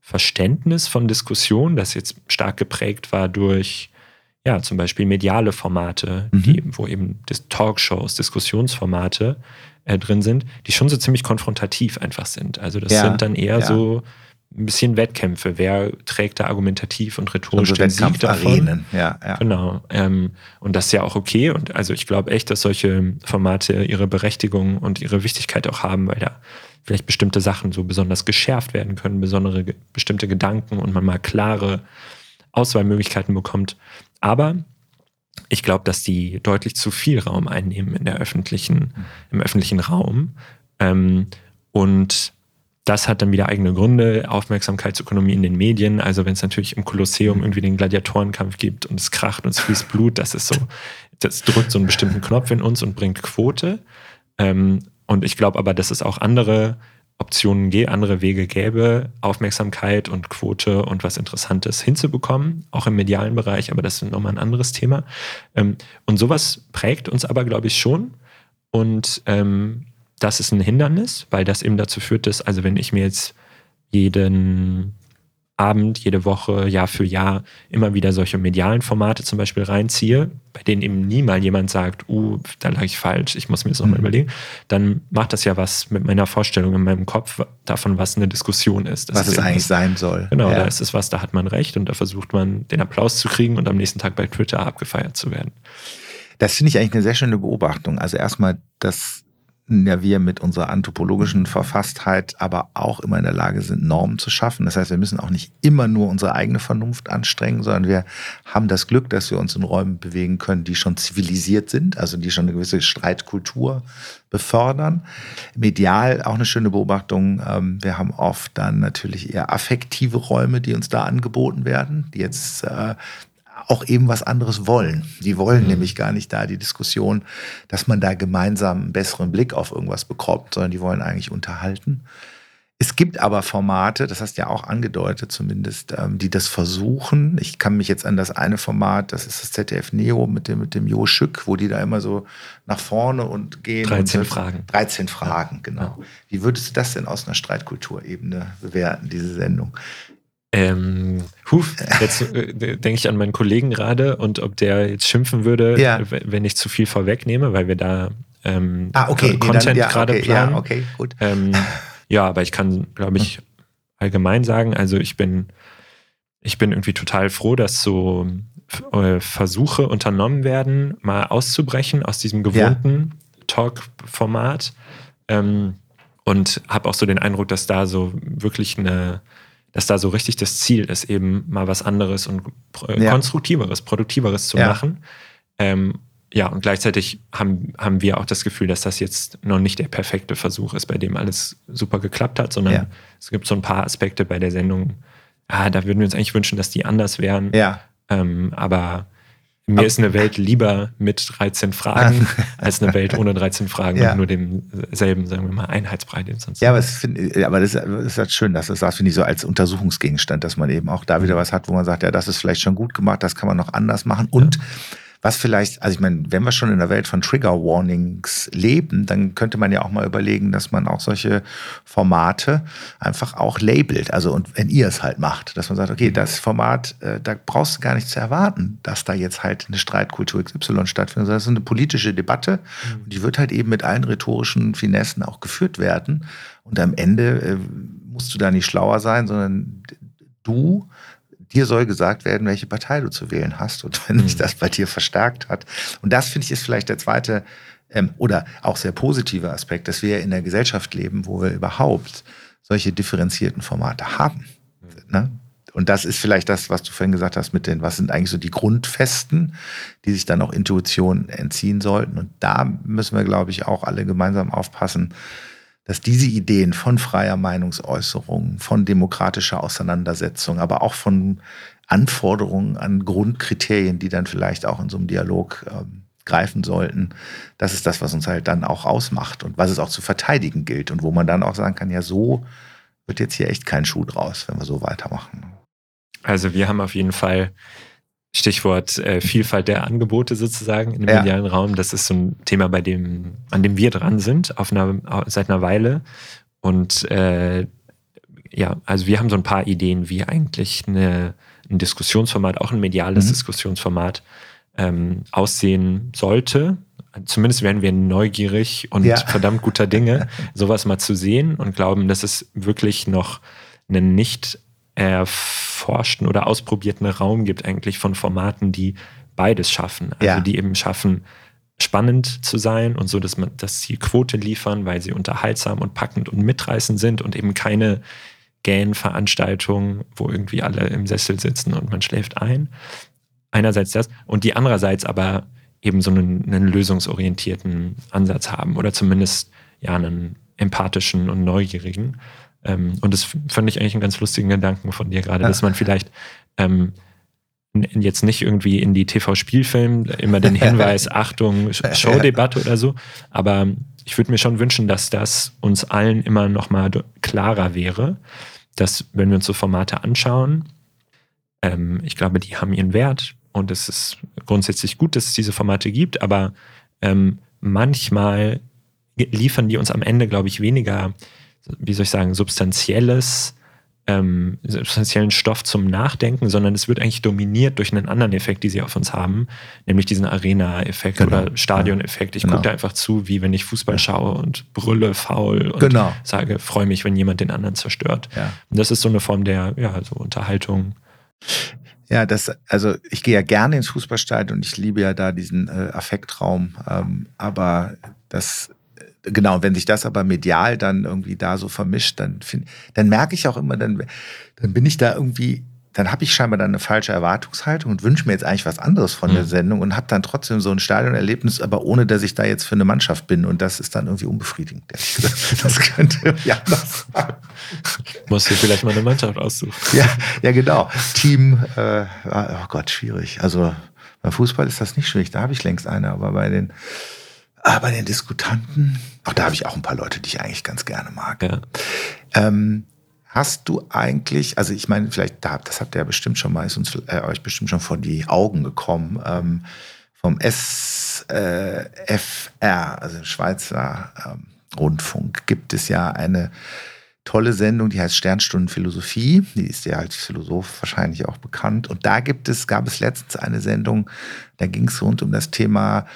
Verständnis von Diskussion, das jetzt stark geprägt war durch ja, zum Beispiel mediale Formate, mhm. die, wo eben Talkshows, Diskussionsformate äh, drin sind, die schon so ziemlich konfrontativ einfach sind. Also das ja, sind dann eher ja. so ein bisschen Wettkämpfe. Wer trägt da argumentativ und rhetorisch also den Sieg davon? Ja, ja. Genau. Ähm, und das ist ja auch okay. Und also ich glaube echt, dass solche Formate ihre Berechtigung und ihre Wichtigkeit auch haben, weil da vielleicht bestimmte Sachen so besonders geschärft werden können, besondere bestimmte Gedanken und man mal klare Auswahlmöglichkeiten bekommt. Aber ich glaube, dass die deutlich zu viel Raum einnehmen in der öffentlichen, im öffentlichen Raum. Ähm, und das hat dann wieder eigene Gründe, Aufmerksamkeitsökonomie in den Medien. Also wenn es natürlich im Kolosseum irgendwie den Gladiatorenkampf gibt und es kracht und es fließt Blut, das ist so, das drückt so einen bestimmten Knopf in uns und bringt Quote. Ähm, und ich glaube aber, dass es auch andere Optionen andere Wege gäbe, Aufmerksamkeit und Quote und was Interessantes hinzubekommen, auch im medialen Bereich, aber das ist nochmal ein anderes Thema. Ähm, und sowas prägt uns aber, glaube ich, schon. Und ähm, das ist ein Hindernis, weil das eben dazu führt, dass, also wenn ich mir jetzt jeden Abend, jede Woche, Jahr für Jahr immer wieder solche medialen Formate zum Beispiel reinziehe, bei denen eben nie mal jemand sagt, uh, da lag ich falsch, ich muss mir das nochmal mhm. überlegen, dann macht das ja was mit meiner Vorstellung in meinem Kopf davon, was eine Diskussion ist. Das was ist es eigentlich sein soll. Genau, ja. da ist es was, da hat man recht und da versucht man den Applaus zu kriegen und am nächsten Tag bei Twitter abgefeiert zu werden. Das finde ich eigentlich eine sehr schöne Beobachtung. Also erstmal, dass ja wir mit unserer anthropologischen Verfasstheit aber auch immer in der Lage sind, Normen zu schaffen. Das heißt, wir müssen auch nicht immer nur unsere eigene Vernunft anstrengen, sondern wir haben das Glück, dass wir uns in Räumen bewegen können, die schon zivilisiert sind, also die schon eine gewisse Streitkultur befördern. Medial auch eine schöne Beobachtung. Ähm, wir haben oft dann natürlich eher affektive Räume, die uns da angeboten werden, die jetzt äh, auch eben was anderes wollen. Die wollen mhm. nämlich gar nicht da die Diskussion, dass man da gemeinsam einen besseren Blick auf irgendwas bekommt, sondern die wollen eigentlich unterhalten. Es gibt aber Formate, das hast du ja auch angedeutet zumindest, ähm, die das versuchen. Ich kann mich jetzt an das eine Format, das ist das ZDF Neo mit dem, mit dem Jo Schück, wo die da immer so nach vorne und gehen. 13 und Fragen. 13 Fragen, genau. Ja. Wie würdest du das denn aus einer Streitkulturebene bewerten, diese Sendung? Ähm, huf, jetzt äh, denke ich an meinen Kollegen gerade und ob der jetzt schimpfen würde, ja. wenn ich zu viel vorwegnehme, weil wir da ähm, ah, okay. Content ja, gerade okay, planen. Ja, okay, gut. Ähm, ja, aber ich kann, glaube ich, allgemein sagen, also ich bin, ich bin irgendwie total froh, dass so äh, Versuche unternommen werden, mal auszubrechen aus diesem gewohnten Talk-Format. Ähm, und habe auch so den Eindruck, dass da so wirklich eine dass da so richtig das Ziel ist, eben mal was anderes und äh, ja. konstruktiveres, produktiveres zu ja. machen. Ähm, ja, und gleichzeitig haben, haben wir auch das Gefühl, dass das jetzt noch nicht der perfekte Versuch ist, bei dem alles super geklappt hat, sondern ja. es gibt so ein paar Aspekte bei der Sendung, ah, da würden wir uns eigentlich wünschen, dass die anders wären. Ja. Ähm, aber mir ist eine Welt lieber mit 13 Fragen als eine Welt ohne 13 Fragen ja. und nur demselben, sagen wir mal, Einheitsbrei. Den sonst ja, aber, find, aber das, ist halt schön, dass das, das finde ich so als Untersuchungsgegenstand, dass man eben auch da wieder mhm. was hat, wo man sagt, ja, das ist vielleicht schon gut gemacht, das kann man noch anders machen. Und ja was vielleicht, also ich meine, wenn wir schon in der Welt von Trigger Warnings leben, dann könnte man ja auch mal überlegen, dass man auch solche Formate einfach auch labelt. Also und wenn ihr es halt macht, dass man sagt, okay, das Format, äh, da brauchst du gar nicht zu erwarten, dass da jetzt halt eine Streitkultur XY stattfindet. Das ist eine politische Debatte mhm. und die wird halt eben mit allen rhetorischen Finessen auch geführt werden. Und am Ende äh, musst du da nicht schlauer sein, sondern du dir soll gesagt werden, welche Partei du zu wählen hast und wenn mhm. sich das bei dir verstärkt hat. Und das finde ich ist vielleicht der zweite ähm, oder auch sehr positive Aspekt, dass wir in der Gesellschaft leben, wo wir überhaupt solche differenzierten Formate haben. Mhm. Ne? Und das ist vielleicht das, was du vorhin gesagt hast mit den, was sind eigentlich so die Grundfesten, die sich dann auch Intuition entziehen sollten. Und da müssen wir, glaube ich, auch alle gemeinsam aufpassen, dass diese Ideen von freier Meinungsäußerung, von demokratischer Auseinandersetzung, aber auch von Anforderungen an Grundkriterien, die dann vielleicht auch in so einem Dialog ähm, greifen sollten, das ist das, was uns halt dann auch ausmacht und was es auch zu verteidigen gilt und wo man dann auch sagen kann, ja, so wird jetzt hier echt kein Schuh draus, wenn wir so weitermachen. Also wir haben auf jeden Fall Stichwort äh, Vielfalt der Angebote sozusagen im ja. medialen Raum. Das ist so ein Thema, bei dem, an dem wir dran sind, auf einer, seit einer Weile. Und äh, ja, also wir haben so ein paar Ideen, wie eigentlich eine, ein Diskussionsformat, auch ein mediales mhm. Diskussionsformat ähm, aussehen sollte. Zumindest werden wir neugierig und ja. verdammt guter Dinge, sowas mal zu sehen und glauben, dass es wirklich noch einen nicht erforschten oder ausprobierten Raum gibt eigentlich von Formaten, die beides schaffen. Also ja. die eben schaffen, spannend zu sein und so, dass man, dass sie Quote liefern, weil sie unterhaltsam und packend und mitreißend sind und eben keine Gähn-Veranstaltung, wo irgendwie alle im Sessel sitzen und man schläft ein. Einerseits das und die andererseits aber eben so einen, einen lösungsorientierten Ansatz haben oder zumindest ja einen empathischen und neugierigen. Ähm, und das fand ich eigentlich einen ganz lustigen Gedanken von dir gerade, dass man vielleicht ähm, jetzt nicht irgendwie in die TV-Spielfilm immer den Hinweis, Achtung, Showdebatte oder so, aber ich würde mir schon wünschen, dass das uns allen immer noch mal klarer wäre, dass wenn wir uns so Formate anschauen, ähm, ich glaube, die haben ihren Wert und es ist grundsätzlich gut, dass es diese Formate gibt, aber ähm, manchmal liefern die uns am Ende, glaube ich, weniger, wie soll ich sagen, substanzielles ähm, substanziellen Stoff zum Nachdenken, sondern es wird eigentlich dominiert durch einen anderen Effekt, die sie auf uns haben, nämlich diesen Arena-Effekt genau. oder Stadion-Effekt. Ich genau. gucke da einfach zu, wie wenn ich Fußball schaue und brülle faul und genau. sage, freue mich, wenn jemand den anderen zerstört. Ja. Und das ist so eine Form der ja, so Unterhaltung. Ja, das, also ich gehe ja gerne ins Fußballstadion und ich liebe ja da diesen äh, Affektraum. Ähm, aber das genau, wenn sich das aber medial dann irgendwie da so vermischt, dann, find, dann merke ich auch immer, dann, dann bin ich da irgendwie, dann habe ich scheinbar dann eine falsche Erwartungshaltung und wünsche mir jetzt eigentlich was anderes von mhm. der Sendung und habe dann trotzdem so ein Stadionerlebnis, aber ohne, dass ich da jetzt für eine Mannschaft bin. Und das ist dann irgendwie unbefriedigend. Das könnte anders sein. Musst du vielleicht mal eine Mannschaft aussuchen. Ja, ja genau. Team, äh, oh Gott, schwierig. Also beim Fußball ist das nicht schwierig, da habe ich längst eine, aber bei den aber bei den Diskutanten, auch da habe ich auch ein paar Leute, die ich eigentlich ganz gerne mag. Ja. Ähm, hast du eigentlich, also ich meine, vielleicht, das habt ihr ja bestimmt schon mal, ist uns äh, euch bestimmt schon vor die Augen gekommen, ähm, vom SFR, also Schweizer ähm, Rundfunk, gibt es ja eine tolle Sendung, die heißt Sternstunden Philosophie. Die ist ja als Philosoph wahrscheinlich auch bekannt. Und da gibt es, gab es letztens eine Sendung, da ging es rund um das Thema,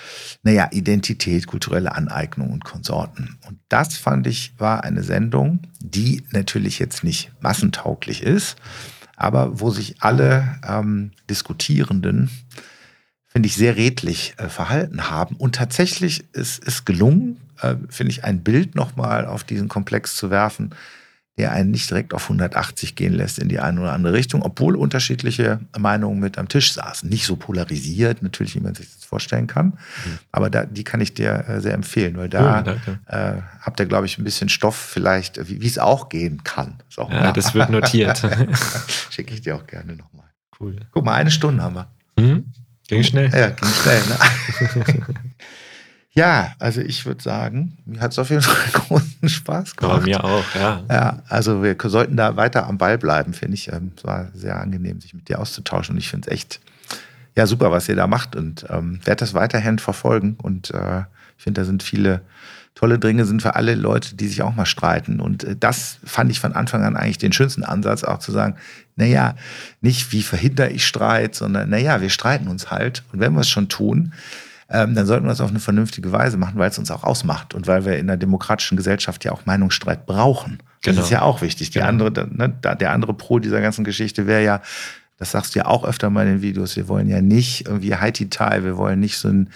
naja, Identität, kulturelle Aneignung und Konsorten. Und das fand ich, war eine Sendung, die natürlich jetzt nicht massentauglich ist, aber wo sich alle ähm, Diskutierenden finde ich, sehr redlich äh, verhalten haben. Und tatsächlich ist es gelungen, äh, finde ich, ein Bild nochmal auf diesen Komplex zu werfen, der einen nicht direkt auf 180 gehen lässt in die eine oder andere Richtung, obwohl unterschiedliche Meinungen mit am Tisch saßen. Nicht so polarisiert, natürlich, wie man sich das vorstellen kann. Mhm. Aber da, die kann ich dir äh, sehr empfehlen, weil da oh, äh, habt ihr, glaube ich, ein bisschen Stoff vielleicht, wie es auch gehen kann. So, ja, ja, das wird notiert. Schicke ich dir auch gerne nochmal. Cool. Guck mal, eine Stunde haben wir. Mhm. Ging schnell. Ja, ging schnell. Ne? Ja, also ich würde sagen, mir hat es auf jeden Fall großen Spaß gemacht. Ja, mir auch, ja. Ja, also wir sollten da weiter am Ball bleiben, finde ich. Ähm, es war sehr angenehm, sich mit dir auszutauschen und ich finde es echt ja, super, was ihr da macht und ähm, werde das weiterhin verfolgen und äh, ich finde, da sind viele tolle Dinge sind für alle Leute, die sich auch mal streiten. Und äh, das fand ich von Anfang an eigentlich den schönsten Ansatz, auch zu sagen, naja, nicht wie verhindere ich Streit, sondern naja, wir streiten uns halt. Und wenn wir es schon tun, ähm, dann sollten wir das auf eine vernünftige Weise machen, weil es uns auch ausmacht und weil wir in einer demokratischen Gesellschaft ja auch Meinungsstreit brauchen. Das genau. ist ja auch wichtig. Genau. andere, ne, der andere Pro dieser ganzen Geschichte wäre ja, das sagst du ja auch öfter mal in den Videos, wir wollen ja nicht irgendwie Haiti-Tai, wir wollen nicht so ein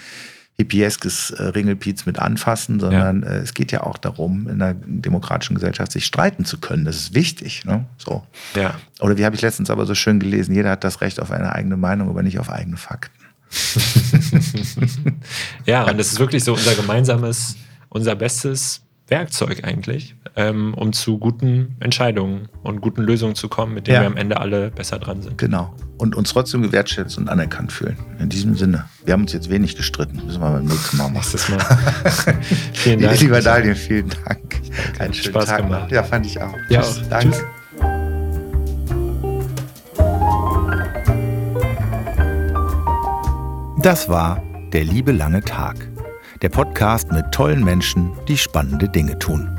hippieskes äh, Ringelpiez mit anfassen, sondern ja. äh, es geht ja auch darum, in einer demokratischen Gesellschaft sich streiten zu können. Das ist wichtig. Ne? So. Ja. Oder wie habe ich letztens aber so schön gelesen, jeder hat das Recht auf eine eigene Meinung, aber nicht auf eigene Fakten. ja, und das ist wirklich so unser gemeinsames, unser bestes Werkzeug eigentlich, ähm, um zu guten Entscheidungen und guten Lösungen zu kommen, mit denen ja. wir am Ende alle besser dran sind. Genau. Und uns trotzdem gewertschätzt und anerkannt fühlen. In diesem Sinne. Wir haben uns jetzt wenig gestritten. Müssen wir beim nächsten Mal machen. Nächstes Mal. vielen Dank. Lieber Daniel, vielen Dank. Einen schönen Spaß Tag. Gemacht. Ja, fand ich auch. Ja, Tschüss. Danke. Tschüss. Das war Der liebe lange Tag. Der Podcast mit tollen Menschen, die spannende Dinge tun.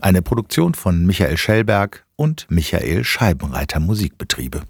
Eine Produktion von Michael Schellberg und Michael Scheibenreiter Musikbetriebe.